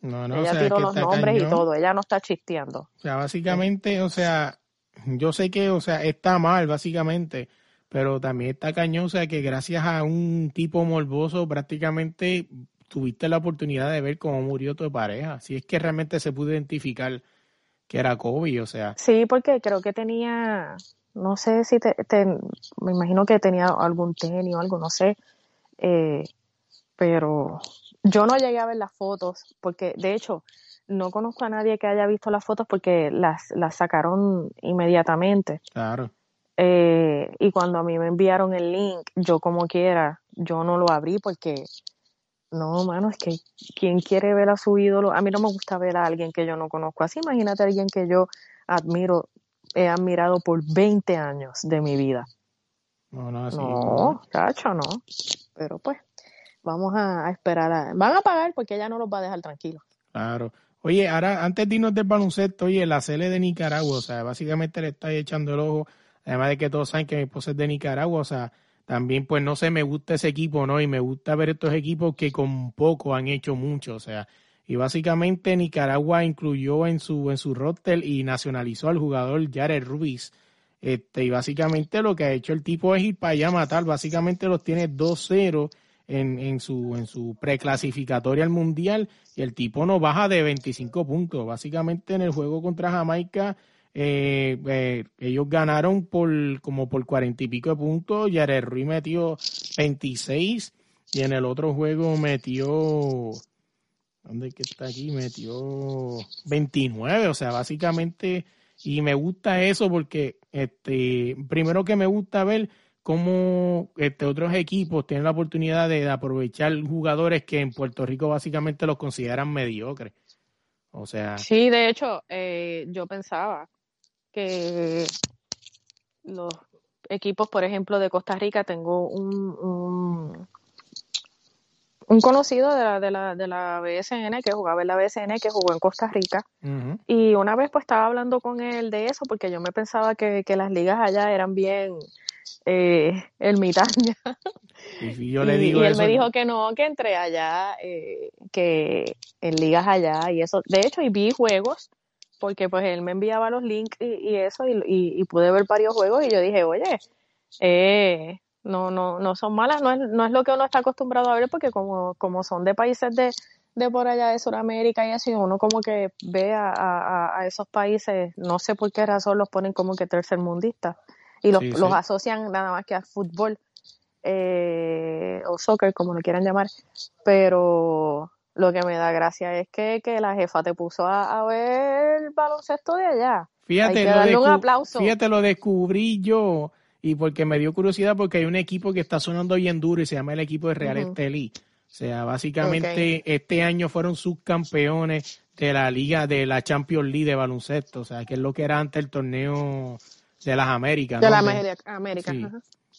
No, no, ella tiró los nombres y todo, ella no está chisteando. O sea, básicamente, o sea, yo sé que, o sea, está mal, básicamente, pero también está cañón, o sea, que gracias a un tipo morboso prácticamente tuviste la oportunidad de ver cómo murió tu pareja. Si es que realmente se pudo identificar que era Kobe, o sea. Sí, porque creo que tenía no sé si te, me imagino que tenía algún tenis o algo, no sé, eh, pero yo no llegué a ver las fotos porque de hecho no conozco a nadie que haya visto las fotos porque las, las sacaron inmediatamente. Claro. Eh, y cuando a mí me enviaron el link, yo como quiera, yo no lo abrí porque no, mano, es que quien quiere ver a su ídolo, a mí no me gusta ver a alguien que yo no conozco. Así imagínate a alguien que yo admiro he admirado por 20 años de mi vida. No, no, así, no, cacho, no. Pero pues, vamos a, esperar. A, van a pagar porque ella no los va a dejar tranquilos. Claro. Oye, ahora, antes de irnos del baloncesto, oye, la CL de Nicaragua, o sea, básicamente le está echando el ojo, además de que todos saben que mi esposa es de Nicaragua, o sea, también pues no sé, me gusta ese equipo, ¿no? Y me gusta ver estos equipos que con poco han hecho mucho, o sea, y básicamente Nicaragua incluyó en su en su roster y nacionalizó al jugador Jared Ruiz. Este, y básicamente lo que ha hecho el tipo es ir para allá a matar. Básicamente los tiene 2-0 en, en, su, en su preclasificatoria al mundial y el tipo no baja de 25 puntos. Básicamente en el juego contra Jamaica eh, eh, ellos ganaron por como por 40 y pico de puntos. Jared Ruiz metió 26 y en el otro juego metió ¿Dónde que está aquí? Metió 29, o sea, básicamente, y me gusta eso porque, este, primero que me gusta ver cómo este, otros equipos tienen la oportunidad de, aprovechar jugadores que en Puerto Rico básicamente los consideran mediocres. O sea. Sí, de hecho, eh, yo pensaba que los equipos, por ejemplo, de Costa Rica, tengo un un conocido de la, de la, de la BSN que jugaba en la BSN, que jugó en Costa Rica. Y una vez pues estaba hablando con él de eso, porque yo me pensaba que, las ligas allá eran bien eh, ermitañas. Y yo le digo y él me dijo que no, que entré allá, eh, que en ligas allá y eso. De hecho, y vi juegos, porque pues él me enviaba los links y, eso, y, y, pude ver varios juegos y yo dije, oye, eh, no, no, no son malas, no es, no es lo que uno está acostumbrado a ver, porque como, como son de países de, de por allá de Sudamérica y así, uno como que ve a, a, esos países, no sé por qué razón los ponen como que tercermundistas y los, los asocian nada más que al fútbol eh, o soccer, como lo quieran llamar, pero lo que me da gracia es que, que la jefa te puso a, ver el baloncesto de allá. Fíjate, un aplauso. Fíjate, lo descubrí yo y porque me dio curiosidad porque hay un equipo que está sonando bien duro y se llama el equipo de Real Estelí. O sea, básicamente este año fueron subcampeones de la liga de la Champions League de baloncesto, o sea, que es lo que era antes el torneo de las Américas. De las Américas,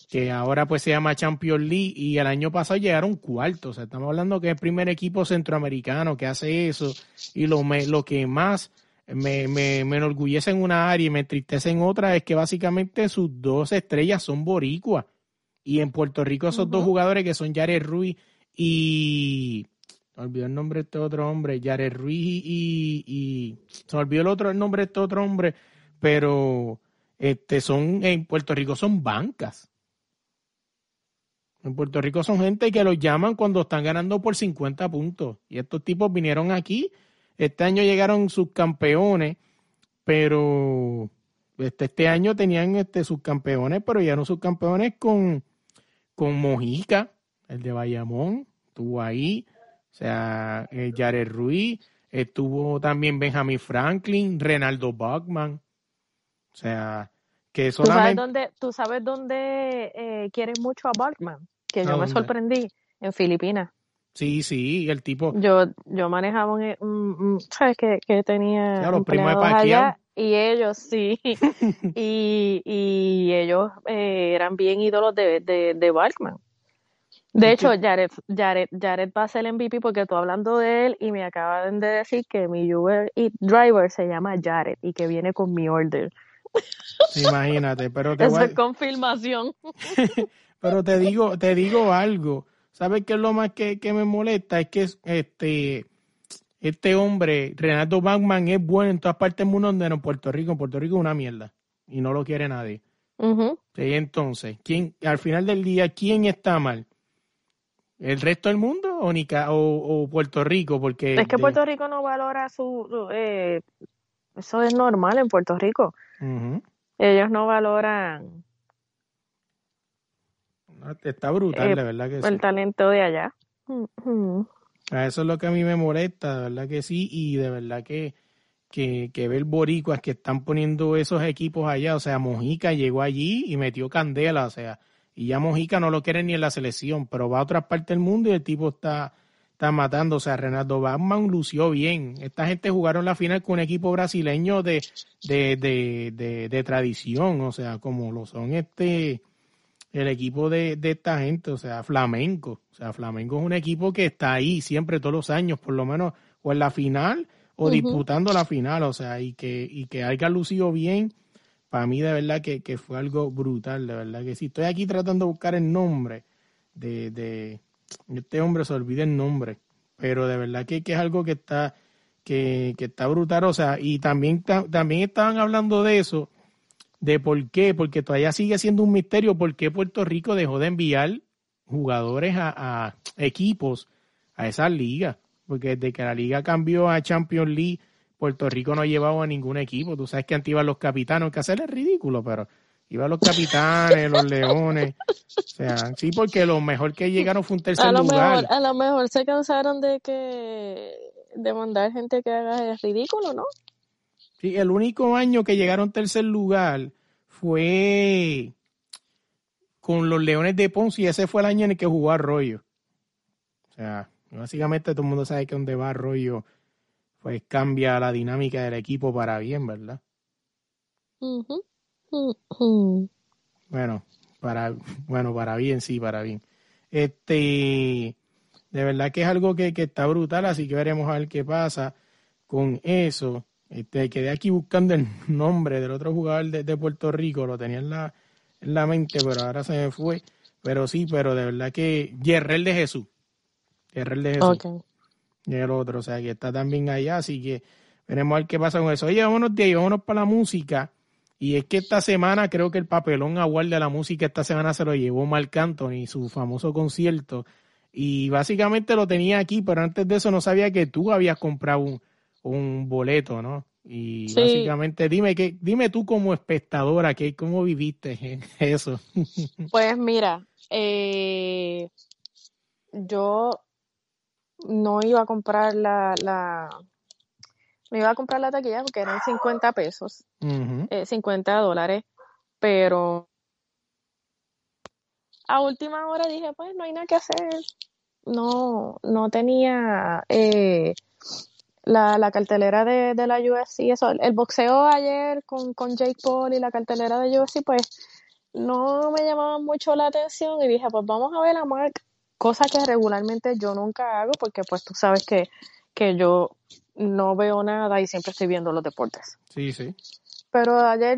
que ahora pues se llama Champions League y el año pasado llegaron cuartos. O sea, estamos hablando que es el primer equipo centroamericano que hace eso y lo, lo que más me, me, me enorgullece en una área y me entristece en otra es que básicamente sus dos estrellas son boricuas. Y en Puerto Rico esos dos jugadores que son Jared Ruiz y... Me olvidó el nombre de este otro hombre, Jared Ruiz y, y, se me olvidó el otro el nombre de este otro hombre, pero este son en Puerto Rico son bancas. En Puerto Rico son gente que los llaman cuando están ganando por 50 puntos. Y estos tipos vinieron aquí este año llegaron subcampeones, pero este, este año tenían este, subcampeones, pero no subcampeones con, con Mojica, el de Bayamón, estuvo ahí. O sea, eh, Jared Ruiz, estuvo también Benjamin Franklin, Renaldo Bachman. O sea, que solamente... ¿Tú sabes dónde, tú sabes dónde eh, quieren mucho a Bachman? Que yo me sorprendí en Filipinas. Sí, sí, el tipo. Yo, yo manejaba un, ¿sabes? Que, que tenía. Claro, primo de allá, y ellos, sí. y, y ellos eh, eran bien ídolos de, de, de Balkman. De hecho, Jared, Jared, Jared va a ser el MVP porque estoy hablando de él y me acaban de decir que mi Uber y driver se llama Jared y que viene con mi order. Imagínate, pero te Eso es confirmación. pero te digo, te digo algo ¿Sabes qué es lo más que, me molesta? Es que este, este hombre, Renato Bachman, es bueno en todas partes del mundo, donde en Puerto Rico. En Puerto Rico es una mierda y no lo quiere nadie. entonces, ¿quién, al final del día, ¿quién está mal? ¿El resto del mundo o, o, Puerto Rico? Porque es que Puerto Rico no valora su... Eh, eso es normal en Puerto Rico. Ellos no valoran Está brutal, de verdad que sí. El talento de allá. Eso es lo que a mí me molesta, de verdad que sí, y de verdad que, que, que ver boricuas que están poniendo esos equipos allá, o sea, Mojica llegó allí y metió candela, o sea, y ya Mojica no lo quiere ni en la selección, pero va a otras partes del mundo y el tipo está, está matando, o sea, Renato Batman lució bien. Esta gente jugaron la final con un equipo brasileño de, de, de, de, de tradición, o sea, como lo son este el equipo de, esta gente, o sea, Flamenco. O sea, Flamenco es un equipo que está ahí siempre, todos los años, por lo menos, o en la final o disputando la final, o sea, y que, y que haya lucido bien, para mí de verdad que, fue algo brutal, de verdad que sí. Estoy aquí tratando de buscar el nombre de, de este hombre, se olvida el nombre, pero de verdad que, que es algo que está, que, que está brutal, o sea, y también, también estaban hablando de eso de por qué, porque todavía sigue siendo un misterio por qué Puerto Rico dejó de enviar jugadores a, equipos a esas ligas, porque desde que la liga cambió a Champions League, Puerto Rico no ha llevado a ningún equipo. Tú sabes que antes iban los capitanes, que hacerle ridículo, pero iban los capitanes, los leones. O sea, sí, porque lo mejor que llegaron fue un tercer a lo lugar. Mejor, a lo mejor se cansaron de que de mandar gente que haga el ridículo, ¿no? Sí, el único año que llegaron tercer lugar fue con los Leones de Ponce y ese fue el año en el que jugó Arroyo. O sea, básicamente todo el mundo sabe que donde va Arroyo, pues cambia la dinámica del equipo para bien, ¿verdad? Bueno, para, bueno, para bien, sí, para bien. Este, de verdad que es algo que, que está brutal, así que veremos a ver qué pasa con eso. Este, quedé aquí buscando el nombre del otro jugador de, Puerto Rico, lo tenía en la, en la mente, pero ahora se me fue. Pero sí, pero de verdad que Yerrel de Jesús. Yerrel de Jesús. Y el otro, o sea, que está también allá, así que veremos a ver qué pasa con eso. Oye, vámonos de ahí, vámonos para la música. Y es que esta semana creo que el papelón award de la música esta semana se lo llevó Marc Anthony, su famoso concierto. Y básicamente lo tenía aquí, pero antes de eso no sabía que tú habías comprado un, un boleto, ¿no? Y básicamente, dime que, dime tú como espectadora, que, ¿cómo viviste eso? Pues mira, eh, yo no iba a comprar la, la, me iba a comprar la taquilla porque eran 50 pesos, 50 eh, dólares, pero a última hora dije, pues no hay nada que hacer. No, no tenía eh, la, la cartelera de, de la UFC, eso, el, boxeo ayer con, con Jake Paul y la cartelera de UFC, pues no me llamaba mucho la atención y dije, pues vamos a ver a Mark, cosa que regularmente yo nunca hago porque pues tú sabes que, que yo no veo nada y siempre estoy viendo los deportes. Sí, sí. Pero ayer,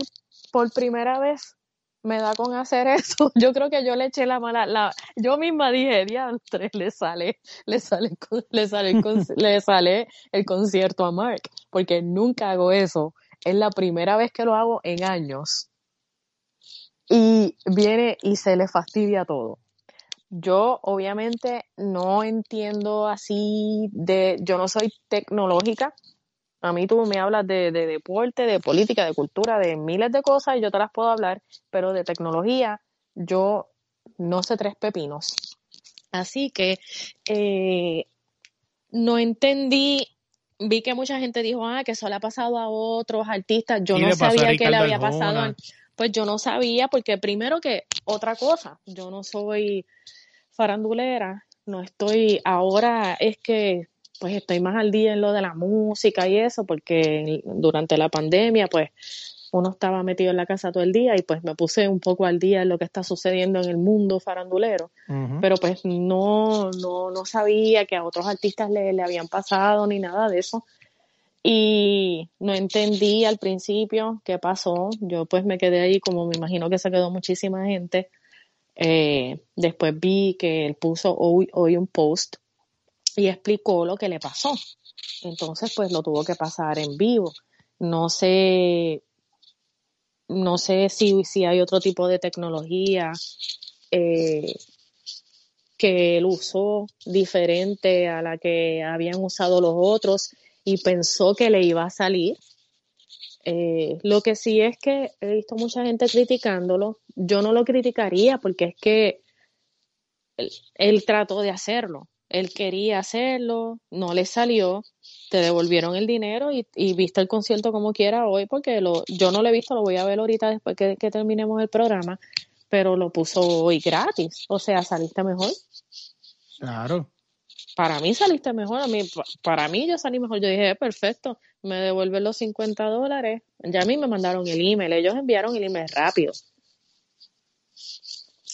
por primera vez, me da con hacer eso. Yo creo que yo le eché la mala, la, yo misma dije, diantre, le sale, le sale, le sale, le sale el concierto a Mark, porque nunca hago eso. Es la primera vez que lo hago en años. Y viene y se le fastidia todo. Yo obviamente no entiendo así de, yo no soy tecnológica, a mí tú me hablas de, deporte, de política, de cultura, de miles de cosas y yo te las puedo hablar, pero de tecnología yo no sé tres pepinos. Así que eh, no entendí, vi que mucha gente dijo, ah, que eso le ha pasado a otros artistas, yo no sabía que le había pasado, pues yo no sabía, porque primero que otra cosa, yo no soy farandulera, no estoy, ahora es que pues estoy más al día en lo de la música y eso, porque durante la pandemia, pues uno estaba metido en la casa todo el día y pues me puse un poco al día en lo que está sucediendo en el mundo farandulero, pero pues no, no, no sabía que a otros artistas le, le habían pasado ni nada de eso. Y no entendí al principio qué pasó. Yo pues me quedé ahí como me imagino que se quedó muchísima gente. Eh, después vi que él puso hoy, hoy un post y explicó lo que le pasó. Entonces, pues lo tuvo que pasar en vivo. No sé, no sé si, si hay otro tipo de tecnología eh, que él usó diferente a la que habían usado los otros y pensó que le iba a salir. Eh, lo que sí es que he visto mucha gente criticándolo. Yo no lo criticaría porque es que él trató de hacerlo él quería hacerlo, no le salió, te devolvieron el dinero y, viste el concierto como quiera hoy, porque lo, yo no lo he visto, lo voy a ver ahorita después que, terminemos el programa, pero lo puso hoy gratis, o sea, saliste mejor. Claro. Para mí saliste mejor, a mí, para mí yo salí mejor, yo dije, perfecto, me devuelven los 50 dólares, ya a mí me mandaron el email, ellos enviaron el email rápido.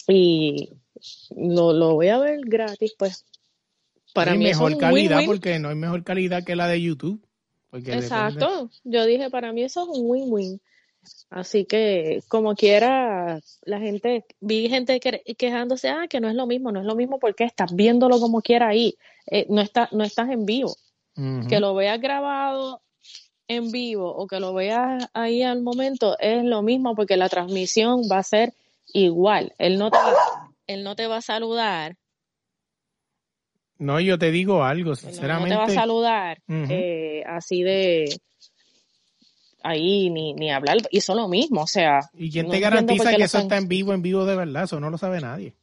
Y lo, lo voy a ver gratis, pues para mí mejor calidad porque no hay mejor calidad que la de YouTube. Exacto. Yo dije, para mí eso es un win-win. Así que, como quiera, la gente, vi gente quejándose, ah, que no es lo mismo, no es lo mismo porque estás viéndolo como quiera ahí, eh, no, está, no estás en vivo. Que lo veas grabado en vivo o que lo veas ahí al momento es lo mismo porque la transmisión va a ser igual. Él no te, él no te va a saludar no, yo te digo algo, sinceramente. No, te va a saludar eh, así de ahí ni, ni hablar, hizo lo mismo, o sea. ¿Y quién te garantiza que eso está en vivo, en vivo de verdad? Eso no lo sabe nadie.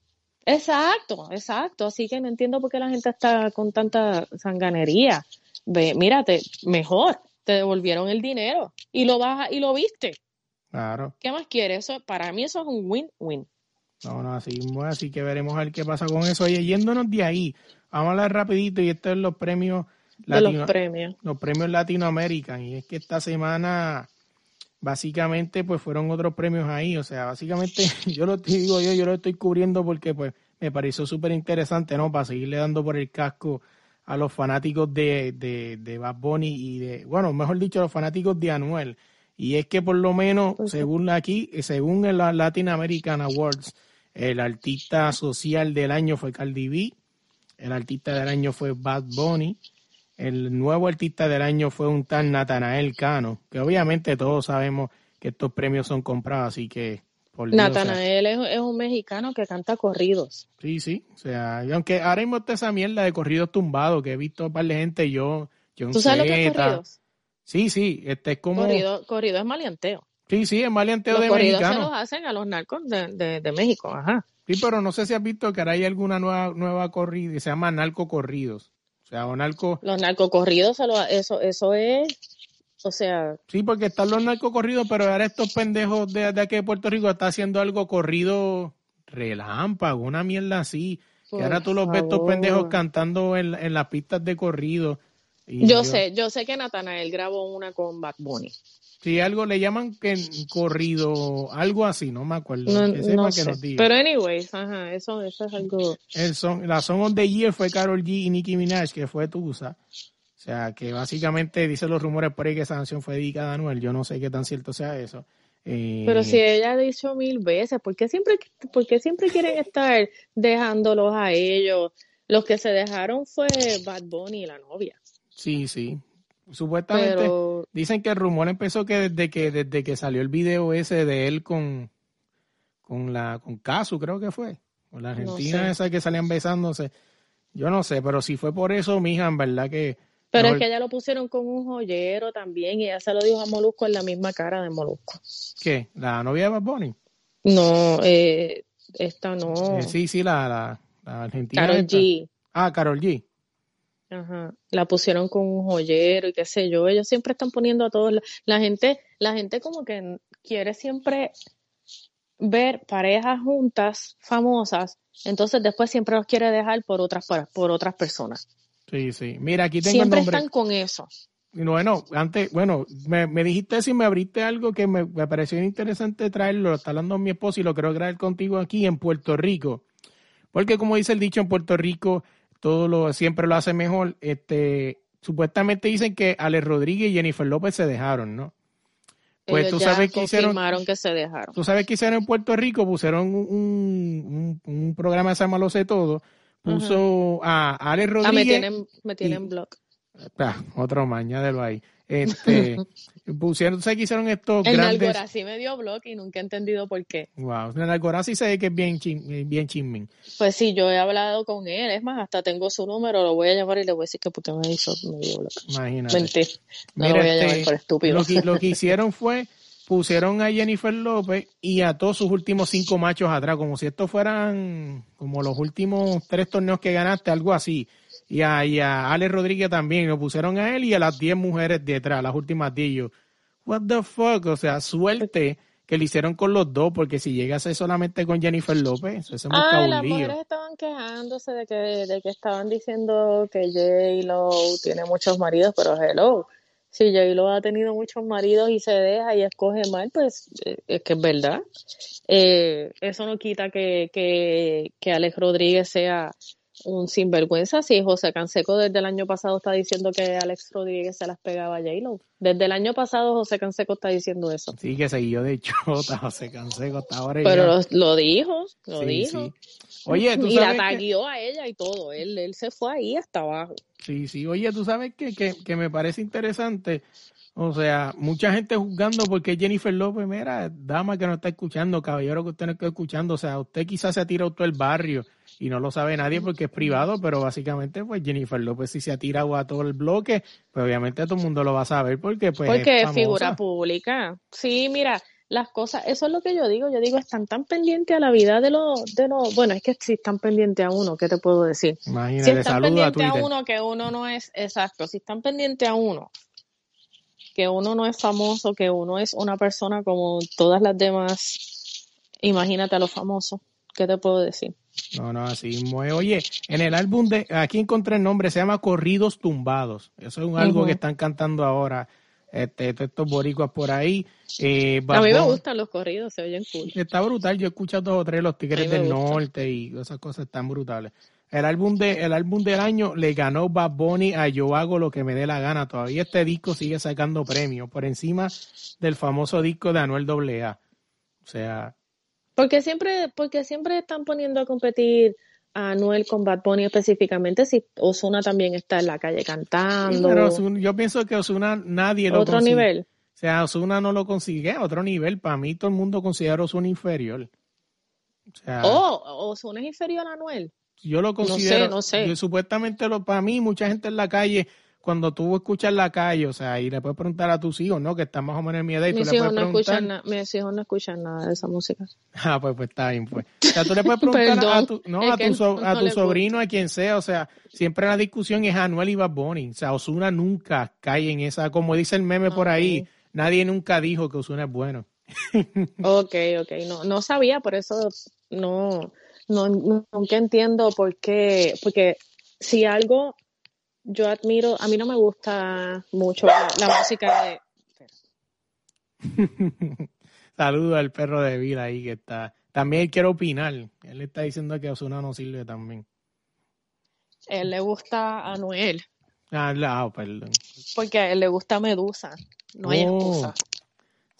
Exacto, exacto. Así que no entiendo por qué la gente está con tanta sanganería. Ve, mírate, mejor, te devolvieron el dinero y lo vas y lo viste. Claro. ¿Qué más quieres? Eso, para mí eso es un win-win. No, no, así, así que veremos a ver qué pasa con eso. Oye, yéndonos de ahí, Vamos a hablar rapidito y estos son los premios los premios. Los premios Latinoamerican. Y es que esta semana básicamente pues fueron otros premios ahí. O sea, básicamente yo lo digo yo, yo lo estoy cubriendo porque pues me pareció súper interesante, ¿no? Para seguirle dando por el casco a los fanáticos de, de, de Bad Bunny y de, bueno, mejor dicho, a los fanáticos de Anuel. Y es que por lo menos, según aquí, según el Latin American Awards, El artista social del año fue Cardi B. El artista del año fue Bad Bunny. El nuevo artista del año fue un tal Natanael Cano, que obviamente todos sabemos que estos premios son comprados, así que... Natanael es, un mexicano que canta corridos. Sí, sí, o sea, aunque ahora mismo está esa mierda de corridos tumbados, que he visto un par de gente, yo... yo ¿Tú sabes lo que es corridos? Sí, sí, este es como... Corrido, corrido es maleanteo. Sí, sí, es maleanteo de mexicano. se los hacen a los narcos de, de, México, ajá. Sí, pero no sé si has visto que ahora hay alguna nueva, nueva corrida se llama narco corridos. O sea, o narco... Los narcocorridos, eso, eso es o sea. Sí, porque están los narcocorridos, pero ahora estos pendejos de, aquí de Puerto Rico están haciendo algo corrido relámpago, una mierda así. que ahora tú los ves estos pendejos cantando en, en las pistas de corrido. yo, sé, yo sé que Natanael grabó una con Bad Bunny. Sí, algo le llaman que corrido, algo así, no me acuerdo. No, sé. Pero anyways, ajá, eso, eso es algo. El son, la Song of the Year fue Carol G y Nicki Minaj, que fue Tusa. O sea, que básicamente dicen los rumores por ahí que esa canción fue dedicada a Anuel. Yo no sé qué tan cierto sea eso. Eh, Pero si ella ha dicho mil veces, ¿por qué siempre, por siempre quieren estar dejándolos a ellos? Los que se dejaron fue Bad Bunny y la novia. Sí, sí. Supuestamente dicen que el rumor empezó que desde que desde que salió el video ese de él con con la con Casu, creo que fue, con la argentina esa que salían besándose. Yo no sé, pero si fue por eso, mija, en verdad que pero es que ella lo pusieron con un joyero también y ella se lo dijo a Molusco en la misma cara de Molusco. ¿Qué? ¿La novia de Bad Bunny? No, eh, esta no. Eh, sí, sí, la, la, argentina. Carol G. Ah, Carol G. Ajá. La pusieron con un joyero y qué sé yo. Ellos siempre están poniendo a todos. La, gente, la gente como que quiere siempre ver parejas juntas, famosas, entonces después siempre los quiere dejar por otras, por otras personas. Sí, sí. Mira, aquí tengo Siempre el nombre. están con eso. Bueno, antes, bueno, me, me dijiste si me abriste algo que me, pareció interesante traerlo, lo está hablando mi esposo y lo quiero traer contigo aquí en Puerto Rico. Porque como dice el dicho en Puerto Rico, todo lo siempre lo hace mejor. Este, supuestamente dicen que Alex Rodríguez y Jennifer López se dejaron, ¿no? Pues tú sabes que hicieron. que se dejaron. Tú sabes que hicieron en Puerto Rico, pusieron un, un, programa que se llama Lo sé todo, puso a Alex Rodríguez. Ah, me tienen, me tienen blog. Ah, otro maña del ahí. Este, pusieron, ¿sabes qué hicieron estos el grandes? El Algorazi me dio blog y nunca he entendido por qué. Wow, el Algorazi sé que es bien, chim, bien chismín. Pues sí, yo he hablado con él, es más, hasta tengo su número, lo voy a llamar y le voy a decir que puta me hizo, me dio blog. Imagínate. No lo voy a llamar este, por estúpido. Lo que, lo que hicieron fue pusieron a Jennifer López y a todos sus últimos cinco machos atrás, como si estos fueran como los últimos tres torneos que ganaste, algo así. Y a, y a Alex Rodríguez también, lo pusieron a él y a las diez mujeres detrás, las últimas diez. Yo, what the fuck, o sea, suerte que le hicieron con los dos, porque si llegase solamente con Jennifer López, eso es ah, las mujeres estaban quejándose de que, de que estaban diciendo que J-Lo tiene muchos maridos, pero hello, si J-Lo ha tenido muchos maridos y se deja y escoge mal, pues eh, es que es verdad. Eh, eso no quita que, que, que Alex Rodríguez sea un sinvergüenza. Si José Canseco desde el año pasado está diciendo que Alex Rodríguez se las pegaba a J-Lo. Desde el año pasado José Canseco está diciendo eso. Sí, que siguió de chota José Canseco hasta ahora. Pero lo, dijo, lo dijo. Oye, ¿tú y la taguió a ella y todo. Él, él se fue ahí hasta abajo. Sí, sí. Oye, tú sabes que, que, que me parece interesante. O sea, mucha gente juzgando porque Jennifer López, mira, dama que no está escuchando, caballero que usted no está escuchando. O sea, usted quizás se ha tirado todo el barrio y no lo sabe nadie porque es privado, pero básicamente, pues Jennifer López si se ha tirado a todo el bloque, pues obviamente todo el mundo lo va a saber porque, pues. Porque es figura pública. Sí, mira, las cosas, eso es lo que yo digo, yo digo, están tan pendientes a la vida de los, de los, bueno, es que si están pendientes a uno, ¿qué te puedo decir? Imagínate, si están pendientes a, uno que uno no es, exacto, si están pendientes a uno, que uno no es famoso, que uno es una persona como todas las demás, imagínate a los famosos, ¿qué te puedo decir? No, no, así Oye, en el álbum de, aquí encontré el nombre, se llama Corridos Tumbados. Eso es un algo que están cantando ahora este, estos boricuas por ahí. Eh, a mí me gustan los corridos, se oyen cool. Está brutal, yo he escuchado dos o tres los Tigres del Norte y esas cosas están brutales. El álbum, de, el álbum del año le ganó Bad Bunny a Yo Hago Lo Que Me Dé La Gana. Todavía este disco sigue sacando premios por encima del famoso disco de Anuel AA. O sea, Porque siempre, porque siempre están poniendo a competir a Anuel con Bad Bunny específicamente, si Osuna también está en la calle cantando. pero yo pienso que Osuna nadie lo Otro nivel. O sea, Osuna no lo consigue a otro nivel. Para mí todo el mundo considera Osuna inferior. O sea, oh, Osuna es inferior a Anuel. Yo lo considero. No sé, no sé. supuestamente lo, para mí, mucha gente en la calle cuando tú escuchas la calle, o sea, y le puedes preguntar a tus hijos, ¿no? Que están más o menos en mi edad y mis tú hijos le puedes no Escuchan mis hijos no escuchan nada de esa música. Ah, pues, pues está bien, pues. O sea, tú le puedes preguntar a tu, no, a tu, a tu sobrino, a quien sea, o sea, siempre la discusión es Anuel y Bad Bunny. O sea, Osuna nunca cae en esa, como dice el meme por ahí, nadie nunca dijo que Osuna es bueno. ok, ok, no, no sabía, por eso no, no, nunca entiendo por qué, porque si algo yo admiro, a mí no me gusta mucho la, música de... Saludo al perro de vida ahí que está. También quiero opinar. Él está diciendo que Osuna no sirve también. Él le gusta a Noel. Ah, no, perdón. Porque a él le gusta Medusa. No hay oh. excusa.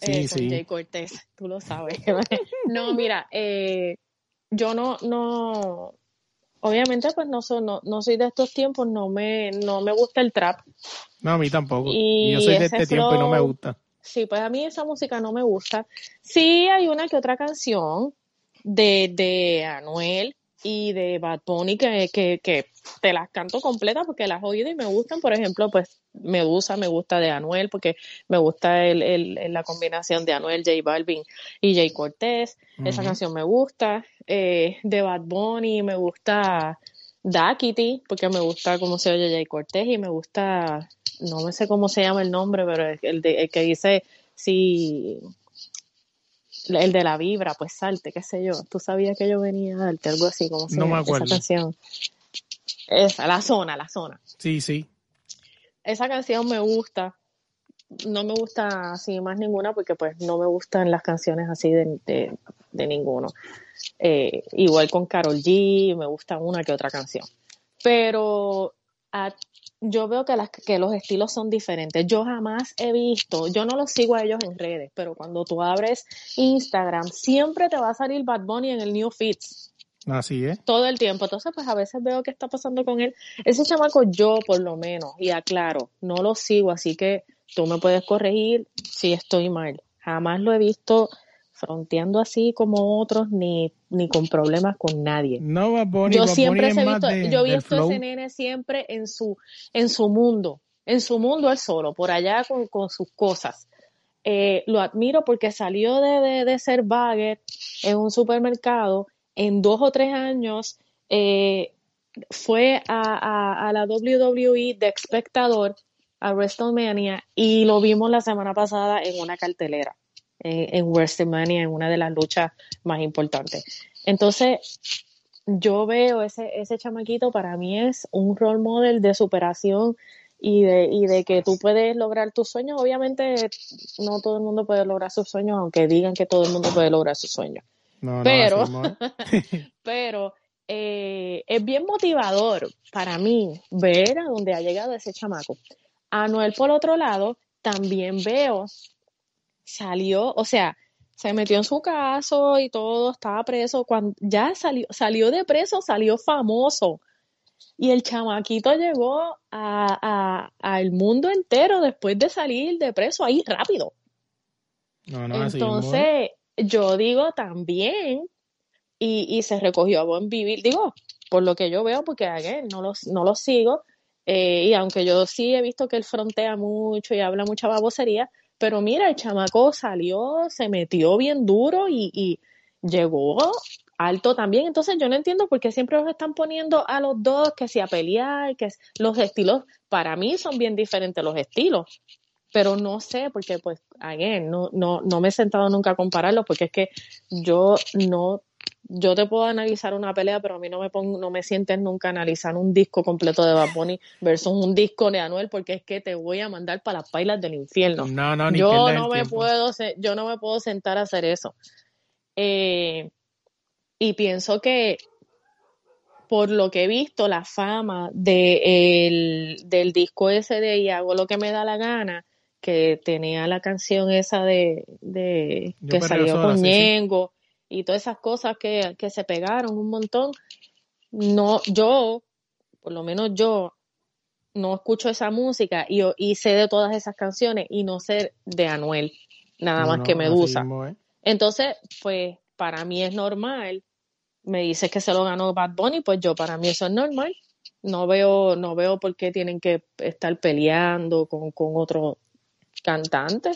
Sí, eh, sí. Jay Cortés, tú lo sabes. no, mira, eh, yo no, no, obviamente pues no, no, no soy de estos tiempos, no me, no me gusta el trap. No, a mí tampoco. Y yo soy de este tiempo y no me gusta. Sí, pues a mí esa música no me gusta. Sí hay una que otra canción de, de Anuel y de Bad Bunny que, que, que te las canto completas porque las he oído y me gustan. Por ejemplo, pues Medusa me gusta de Anuel porque me gusta el, el, la combinación de Anuel, J Balvin y J Cortés. Esa canción me gusta. Eh, de Bad Bunny me gusta Kitty porque me gusta cómo se oye J Cortés y me gusta, no me sé cómo se llama el nombre, pero el, de, el que dice si el de la vibra, pues salte, qué sé yo. Tú sabías que yo venía a darte algo así, como se no me acuerdo. esa canción. Esa, la zona, la zona. Sí, sí. Esa canción me gusta. No me gusta así más ninguna porque pues no me gustan las canciones así de, de, ninguno. Eh, igual con Carol G, me gusta una que otra canción. Pero a yo veo que, las, que los estilos son diferentes. Yo jamás he visto, yo no los sigo a ellos en redes, pero cuando tú abres Instagram, siempre te va a salir Bad Bunny en el New Fits. Así es. Todo el tiempo. Entonces, pues a veces veo qué está pasando con él. Ese chamaco yo, por lo menos, y aclaro, no lo sigo, así que tú me puedes corregir si estoy mal. Jamás lo he visto fronteando así como otros ni, ni con problemas con nadie. No, yo siempre he visto, yo he visto ese nene siempre en su, en su mundo, en su mundo él solo, por allá con, sus cosas. Eh, lo admiro porque salió de, de, ser bagger en un supermercado, en dos o tres años eh, fue a, a, la WWE de espectador a WrestleMania y lo vimos la semana pasada en una cartelera en, WrestleMania, en una de las luchas más importantes. Entonces, yo veo ese, ese chamaquito, para mí es un role model de superación y de, y de que tú puedes lograr tus sueños. Obviamente, no todo el mundo puede lograr sus sueños, aunque digan que todo el mundo puede lograr sus sueños. pero, pero eh, es bien motivador para mí ver a dónde ha llegado ese chamaco. A Noel, por otro lado, también veo salió, o sea, se metió en su caso y todo, estaba preso. Cuando ya salió, salió de preso, salió famoso. Y el chamaquito llegó a, al mundo entero después de salir de preso ahí rápido. Entonces, yo digo también, y, y, se recogió a buen vivir, digo, por lo que yo veo, porque no lo, no lo sigo, eh, y aunque yo sí he visto que él frontea mucho y habla mucha babosería, pero mira, el chamaco salió, se metió bien duro y, llegó alto también. Entonces yo no entiendo por qué siempre los están poniendo a los dos que si a pelear, que los estilos, para mí son bien diferentes los estilos. Pero no sé, porque pues, again, no, no, no me he sentado nunca a compararlos, porque es que yo no yo te puedo analizar una pelea, pero a mí no me pongo, no me sientes nunca analizar un disco completo de Bad Bunny versus un disco de Anuel, porque es que te voy a mandar para las pailas del infierno. No, no, yo no me puedo, yo no me puedo sentar a hacer eso. Eh, y pienso que por lo que he visto, la fama de del disco ese de Y hago lo que me da la gana, que tenía la canción esa de, de que salió con Ñengo y todas esas cosas que, que se pegaron un montón. No, yo, por lo menos yo, no escucho esa música y, y sé de todas esas canciones y no sé de Anuel, nada más que Medusa. Entonces, pues para mí es normal. Me dices que se lo ganó Bad Bunny, pues yo para mí eso es normal. No veo, no veo por qué tienen que estar peleando con, con otro cantante.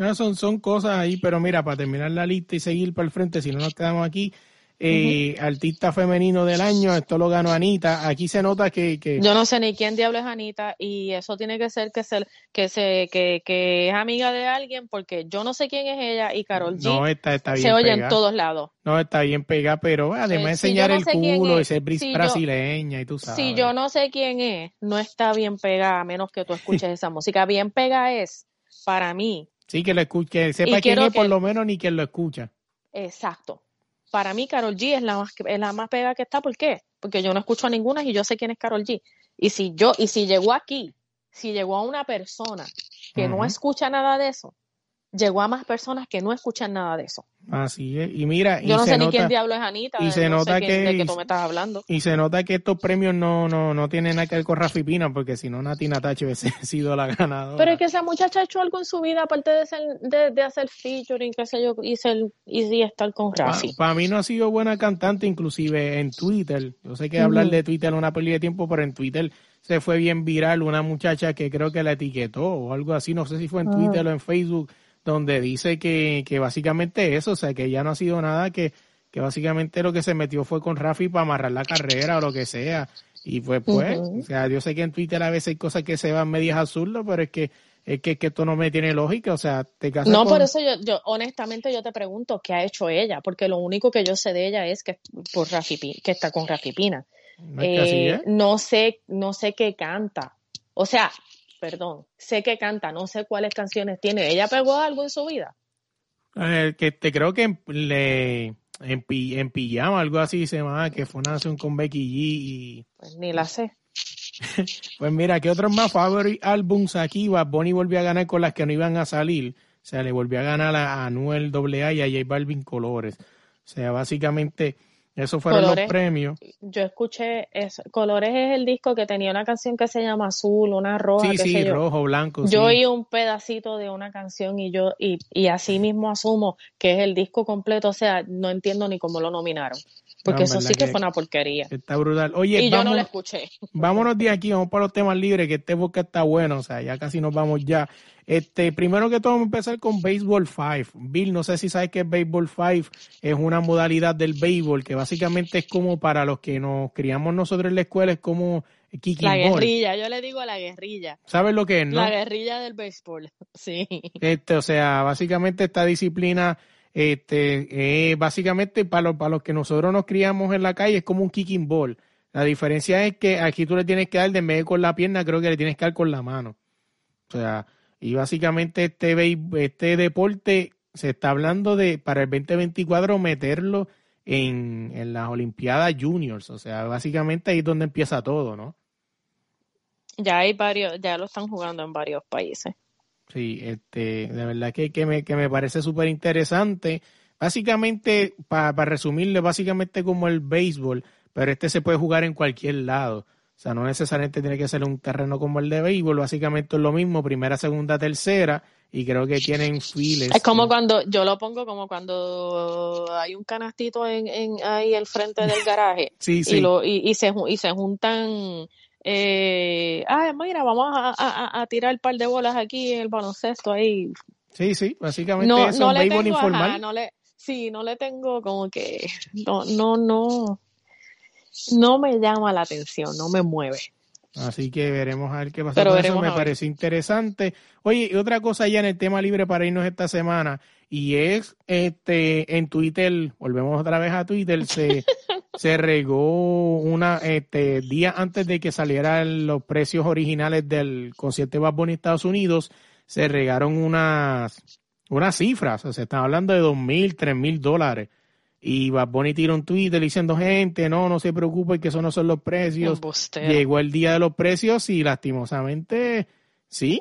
No, son, son cosas ahí, pero mira, para terminar la lista y seguir para el frente, si no nos quedamos aquí, eh, artista femenino del año, esto lo ganó Anita. Aquí se nota que, que, Yo no sé ni quién diablo es Anita y eso tiene que ser que, se, que, se, que, que es amiga de alguien porque yo no sé quién es ella y Carol G no, está, está bien se oye en todos lados. No, está bien pegada, pero además de enseñar el culo y ser brasileña y tú sabes. Si yo no sé quién es, no está bien pegada a menos que tú escuches esa música. Bien pega es, para mí. Sí, que lo escuche, que sepa quién es por lo menos ni quien lo escucha. Exacto para mí Carol G es la más es la más pega que está, ¿por qué? Porque yo no escucho a ninguna y yo sé quién es Carol G. Y si yo y si llegó aquí, si llegó a una persona que no escucha nada de eso, llegó a más personas que no escuchan nada de eso. Así es. Y mira, yo no sé ni quién diablo es Anita. Y se nota que, de que tú me estás hablando. Y se nota que estos premios no, no, no tienen nada que ver con Rafi Pina, porque si no, Nati Natacha hubiese sido la ganadora. Pero es que esa muchacha ha hecho algo en su vida, aparte de, ser, de, hacer featuring, qué sé yo, y, ser, y estar con Rafi. Para mí no ha sido buena cantante, inclusive en Twitter. Yo sé que hablar de Twitter una pérdida de tiempo, pero en Twitter se fue bien viral una muchacha que creo que la etiquetó o algo así, no sé si fue en Twitter o en Facebook donde dice que, que básicamente eso, o sea, que ya no ha sido nada, que, que básicamente lo que se metió fue con Rafi para amarrar la carrera o lo que sea. Y fue pues, o sea, yo sé que en Twitter a veces hay cosas que se van medias absurdas, pero es que es que, que esto no me tiene lógica, o sea, te casas No, por eso yo, yo, honestamente yo te pregunto, ¿qué ha hecho ella? Porque lo único que yo sé de ella es que por Rafi, que está con Rafi Pina. No, eh, no sé, no sé qué canta. O sea, perdón, sé que canta, no sé cuáles canciones tiene. ¿Ella pegó algo en su vida? Eh, que te creo que le en, en pijama, algo así se llama, que fue una canción con Becky G y... Pues ni la sé. pues mira, ¿qué otros más favorite álbums aquí? Bad Bunny volvió a ganar con las que no iban a salir. O sea, le volvió a ganar a Anuel AA y a J Balvin Colores. O sea, básicamente esos fueron los premios. Yo escuché eso. Colores es el disco que tenía una canción que se llama Azul, una roja. Sí, sí, rojo, blanco. Yo oí un pedacito de una canción y yo, y, y así mismo asumo que es el disco completo. O sea, no entiendo ni cómo lo nominaron. Porque eso sí que, fue una porquería. Está brutal. Oye, y yo no lo escuché. Vámonos de aquí, vamos para los temas libres, que este boca está bueno. O sea, ya casi nos vamos ya. Este, primero que todo, vamos a empezar con Baseball 5. Bill, no sé si sabes que Baseball 5 es una modalidad del béisbol que básicamente es como para los que nos criamos nosotros en la escuela, es como kicking La guerrilla, yo le digo a la guerrilla. ¿Sabes lo que es, no? La guerrilla del béisbol, sí. Este, o sea, básicamente esta disciplina este, básicamente para los, para los que nosotros nos criamos en la calle es como un kicking ball. La diferencia es que aquí tú le tienes que dar de medio con la pierna, creo que le tienes que dar con la mano. O sea, y básicamente este, este deporte se está hablando de para el 2024 meterlo en, en las Olimpiadas Juniors. O sea, básicamente ahí es donde empieza todo, ¿no? Ya hay varios, ya lo están jugando en varios países. Sí, este, de verdad que, que, me, que me parece súper interesante. Básicamente, para resumirle, básicamente como el béisbol, pero este se puede jugar en cualquier lado. O sea, no necesariamente tiene que ser un terreno como el de béisbol, básicamente es lo mismo, primera, segunda, tercera, y creo que tienen files. Es como cuando, yo lo pongo como cuando hay un canastito en, en ahí al frente del garaje. sí, sí. Y, lo, y, se, y se juntan, eh, ah, mira, vamos a, a, a tirar un par de bolas aquí en el baloncesto ahí. Sí, sí, básicamente no, eso, no béisbol informal. no le, sí, no le tengo como que, no, no, no no me llama la atención, no me mueve. Así que veremos a ver qué pasa. Pero eso me parece interesante. Oye, y otra cosa ya en el tema libre para irnos esta semana, y es este en Twitter, volvemos otra vez a Twitter, se, se regó una este día antes de que salieran los precios originales del concierto de Bad en Estados Unidos, se regaron unas unas cifras, o sea, se están hablando de dos mil, tres mil dólares y Bad Bunny tira un Twitter diciendo, gente, no, no se preocupen que esos no son los precios. Llegó el día de los precios y lastimosamente, sí,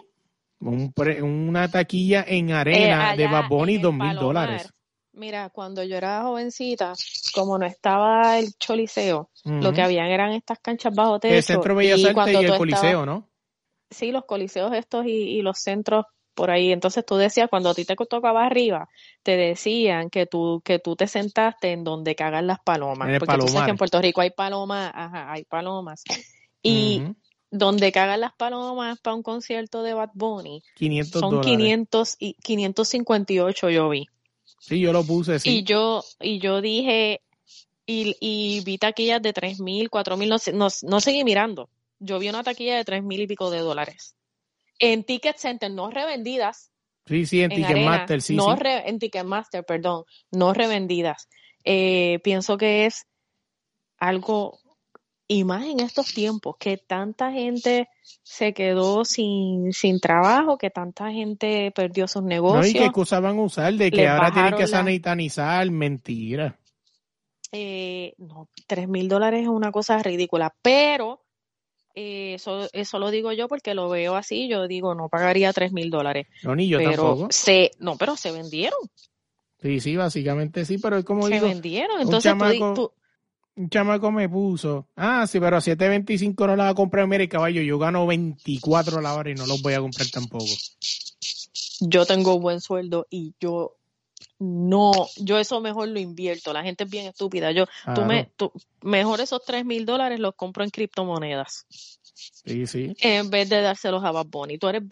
un una taquilla en arena eh, de Bad Bunny, dos mil dólares. Mira, cuando yo era jovencita, como no estaba el choliseo, lo que habían eran estas canchas bajo techo. El Centro Bellas Artes y, el Coliseo, ¿no? Sí, los coliseos estos y, los centros por ahí. Entonces tú decías, cuando a ti te tocaba arriba, te decían que tú, que tú te sentaste en donde cagan las palomas. porque tú sabes que en Puerto Rico hay palomas, ajá, hay palomas. Y donde cagan las palomas para un concierto de Bad Bunny, 500 son 500 y 558 yo vi. Sí, yo lo puse, sí. Y yo, y yo dije, y, y vi taquillas de tres mil, cuatro mil, no, no, seguí mirando. Yo vi una taquilla de tres mil y pico de dólares. En Ticket Center, no revendidas. Sí, sí, en, Ticketmaster, sí. No sí. en Ticketmaster, perdón, no revendidas. Eh, pienso que es algo y más en estos tiempos que tanta gente se quedó sin, sin trabajo, que tanta gente perdió sus negocios. No, y qué excusa van a usar de que ahora tienen que sanitanizar, mentira. Eh, no, tres mil dólares es una cosa ridícula, pero eh, eso, eso lo digo yo porque lo veo así, yo digo, no pagaría tres mil dólares. No, ni yo pero tampoco. Se, no, pero se vendieron. Sí, sí, básicamente sí, pero es como se digo. Se vendieron, entonces tú, un chamaco me puso, ah, sí, pero a 7.25 no la va a comprar, mire caballo, yo gano 24 la hora y no los voy a comprar tampoco. Yo tengo buen sueldo y yo no, yo eso mejor lo invierto, la gente es bien estúpida, yo, tú me, tú, mejor esos 3 mil dólares los compro en criptomonedas. Sí, sí. En vez de dárselos a Bad Bunny. Tú eres,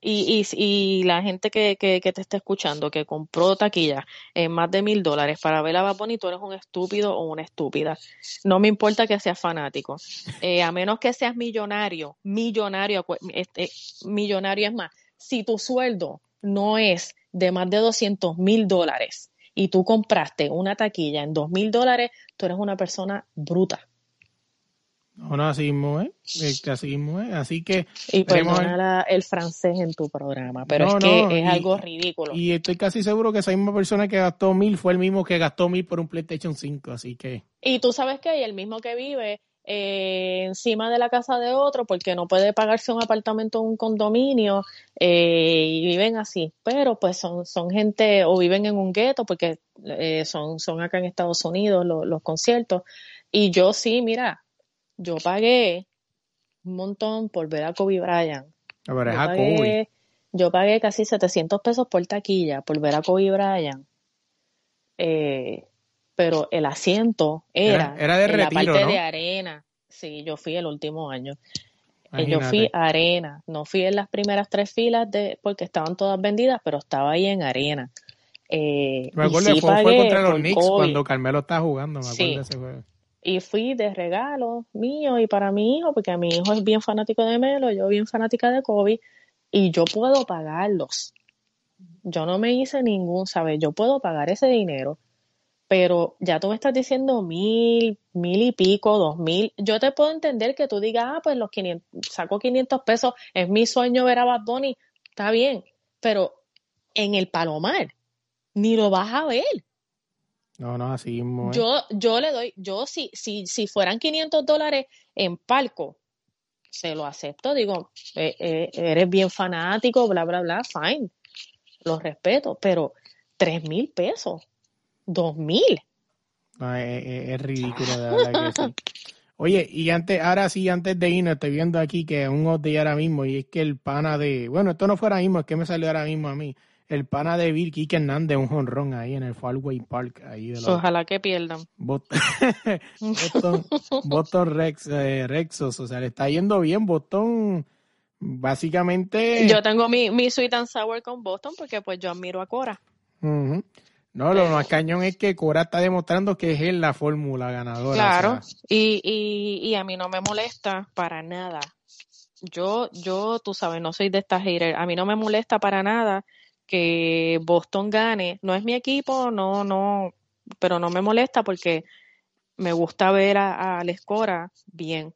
y, y, y la gente que, que, que, te está escuchando, que compró taquilla en más de mil dólares para ver a Bad Bunny, tú eres un estúpido o una estúpida. No me importa que seas fanático. Eh, a menos que seas millonario, millonario, este, millonario es más. Si tu sueldo no es de más de 200 mil dólares y tú compraste una taquilla en dos mil dólares, tú eres una persona bruta. No, no, así mismo es. Así mismo es. Así que. Y perdona el francés en tu programa, pero es que es algo ridículo. Y estoy casi seguro que esa misma persona que gastó mil fue el mismo que gastó mil por un PlayStation 5, así que. Y tú sabes que hay el mismo que vive eh, encima de la casa de otro porque no puede pagarse un apartamento en un condominio eh, y viven así. Pero pues son, son gente o viven en un gueto porque eh, son, son acá en Estados Unidos los, los conciertos. Y yo sí, mira, yo pagué un montón por ver a Kobe Bryant. A ver, yo, pagué, yo pagué casi 700 pesos por taquilla por ver a Kobe Bryant. Eh, pero el asiento era, era, de en la parte de arena. Sí, yo fui el último año. Eh, yo fui arena, no fui en las primeras tres filas de porque estaban todas vendidas, pero estaba ahí en arena. Eh, me acuerdo, fue, fue, contra los Knicks cuando Carmelo estaba jugando, me acuerdo de ese juego y fui de regalo mío y para mi hijo, porque mi hijo es bien fanático de Melo, yo bien fanática de Kobe, y yo puedo pagarlos. Yo no me hice ningún, ¿sabes? Yo puedo pagar ese dinero, pero ya tú me estás diciendo mil, mil y pico, dos mil. Yo te puedo entender que tú digas, ah, pues los 500, saco 500 pesos, es mi sueño ver a Bad Bunny, está bien, pero en el Palomar, ni lo vas a ver. No, no, así mismo. Yo, yo le doy, yo si, si, si fueran 500 dólares en palco, se lo acepto, digo, eh, eh, eres bien fanático, bla, bla, bla, fine, lo respeto, pero tres mil pesos, dos mil. es, ridículo, de verdad que sí. Oye, y antes, ahora sí, antes de irnos, estoy viendo aquí que un update ahora mismo, y es que el pana de, bueno, esto no fue ahora mismo, es que me salió ahora mismo a mí el pana de Bill Kike Hernández, un jonrón ahí en el Falway Park. Ahí de Ojalá que pierdan. Boston, Boston, Rex, eh, Rexos, o sea, le está yendo bien. Boston, básicamente. Yo tengo mi, mi sweet and sour con Boston porque pues yo admiro a Cora. No, lo más cañón es que Cora está demostrando que es él la fórmula ganadora. Claro, y, y, y a mí no me molesta para nada. Yo, yo, tú sabes, no soy de esta hater. A mí no me molesta para nada que Boston gane. No es mi equipo, no, no, pero no me molesta porque me gusta ver a, a bien.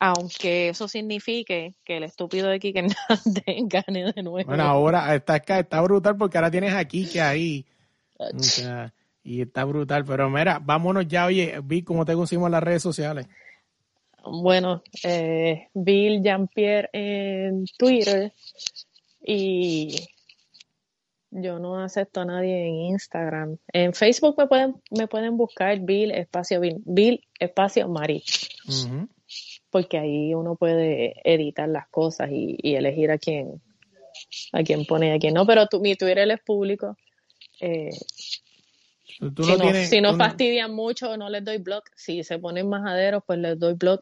Aunque eso signifique que el estúpido de Kike gane de nuevo. Bueno, ahora está, está brutal porque ahora tienes a Kike ahí. y está brutal. Pero mira, vámonos ya. Oye, vi cómo te conseguimos en las redes sociales. Bueno, eh, Bill Jean-Pierre en Twitter y yo no acepto a nadie en Instagram. En Facebook me pueden, me pueden buscar Bill Espacio Bill, Bill Espacio Mari. Porque ahí uno puede editar las cosas y, elegir a quién, a quién pone y a quién no. Pero tu, mi Twitter es público. Eh, si, no, fastidian mucho, no les doy blog. Si se ponen majaderos, pues les doy blog.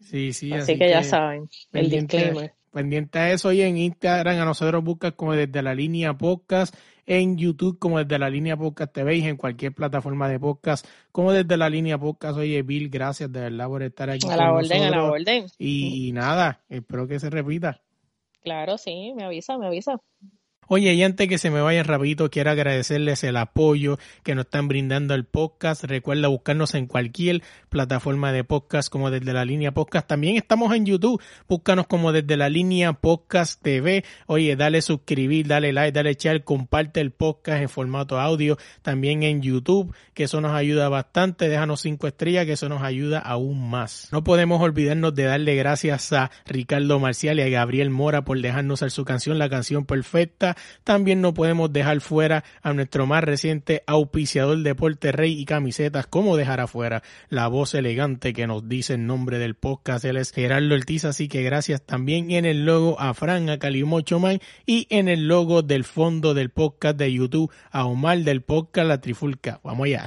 Sí, sí. Así, que, ya saben, el disclaimer. Pendiente a eso y en Instagram a nosotros buscas como desde la línea podcast, en YouTube como desde la línea podcast TV y en cualquier plataforma de podcast como desde la línea podcast. Oye, Bill, gracias de verdad por estar aquí. A la orden, a la orden. y nada, espero que se repita. Claro, sí, me avisa, me avisa. Oye, y antes que se me vaya rapidito, quiero agradecerles el apoyo que nos están brindando el podcast. Recuerda buscarnos en cualquier plataforma de podcast como desde la línea podcast. También estamos en YouTube. Búscanos como desde la línea podcast TV. Oye, dale suscribir, dale like, dale share, comparte el podcast en formato audio. También en YouTube, que eso nos ayuda bastante. Déjanos cinco estrellas, que eso nos ayuda aún más. No podemos olvidarnos de darle gracias a Ricardo Marcial y a Gabriel Mora por dejarnos hacer su canción, la canción perfecta también no podemos dejar fuera a nuestro más reciente auspiciador Deporte Rey y camisetas, como dejar afuera la voz elegante que nos dice el nombre del podcast, él es Gerardo Ortiz, así que gracias también en el logo a Fran, a Calimocho y en el logo del fondo del podcast de YouTube a Omar del podcast La Trifulca. Vamos allá.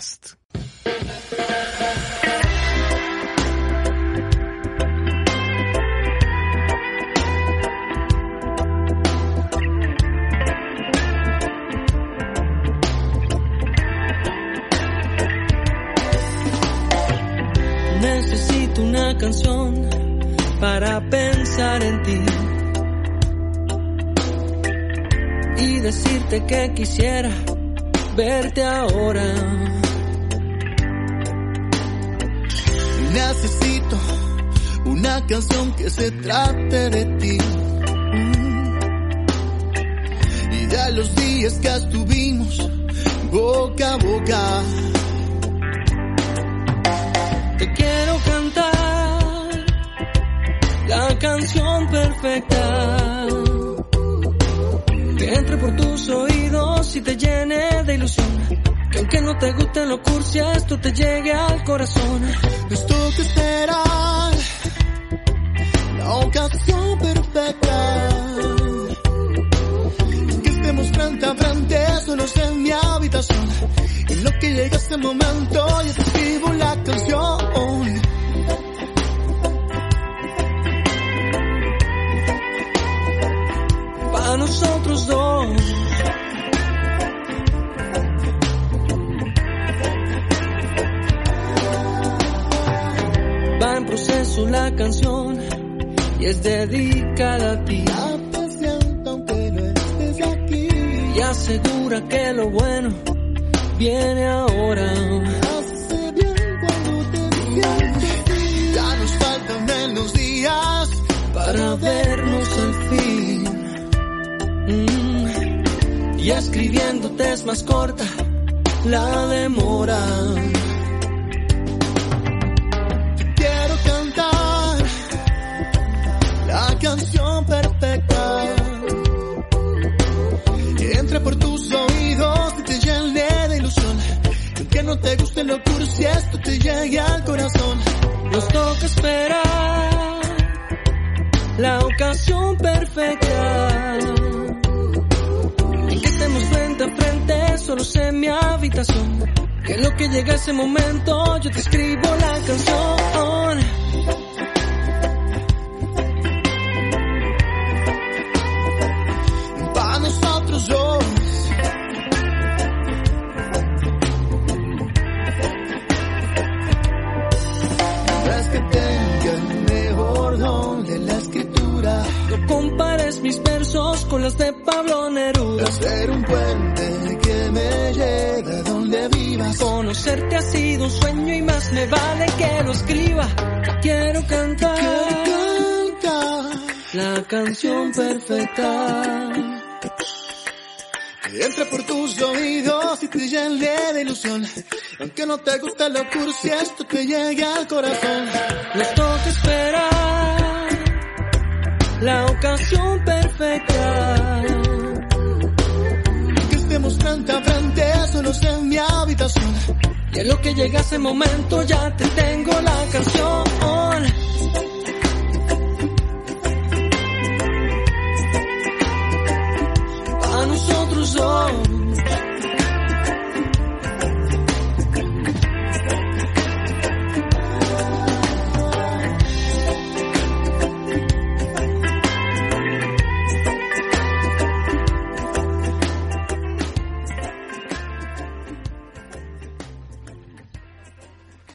Una canción para pensar en ti y decirte que quisiera verte ahora. Necesito una canción que se trate de ti. Y de los días que estuvimos boca a boca. Te quiero cantar la canción perfecta. Que entre por tus oídos y te llene de ilusión. Que aunque no te guste lo cursi, esto te llegue al corazón. Esto que será la ocasión perfecta. Que estemos frente a frente, solos en mi habitación en lo que llega ese momento, te escribo la canción. Para nosotros dos. Va en proceso la canción y es dedicada a ti. aunque no estés aquí. Y asegura que lo bueno viene ahora. Hace bien cuando te. Ya nos faltan menos días para vernos al fin. Mm. Y escribiéndote es más corta la demora. Quiero cantar la canción perfecta. Entre por tus oídos no te guste lo cursi, esto te llegue al corazón. Nos toca esperar la ocasión perfecta. Que estemos frente a frente, solo en mi habitación. Que lo que llega ese momento, yo te escribo la canción. Mis versos con los de Pablo Neruda. Hacer un puente que me lleve donde vivas. Conocerte ha sido un sueño y más me vale que lo escriba. Quiero cantar, Quiero cantar la canción perfecta. Que entre por tus oídos y te llene de ilusión. Aunque no te guste lo cursi, esto te llegue al corazón. Nos toca esperar la ocasión perfecta. Que estemos frente a frente, solo en mi habitación. Y en lo que llega ese momento ya te tengo la canción. Pa' nosotros dos.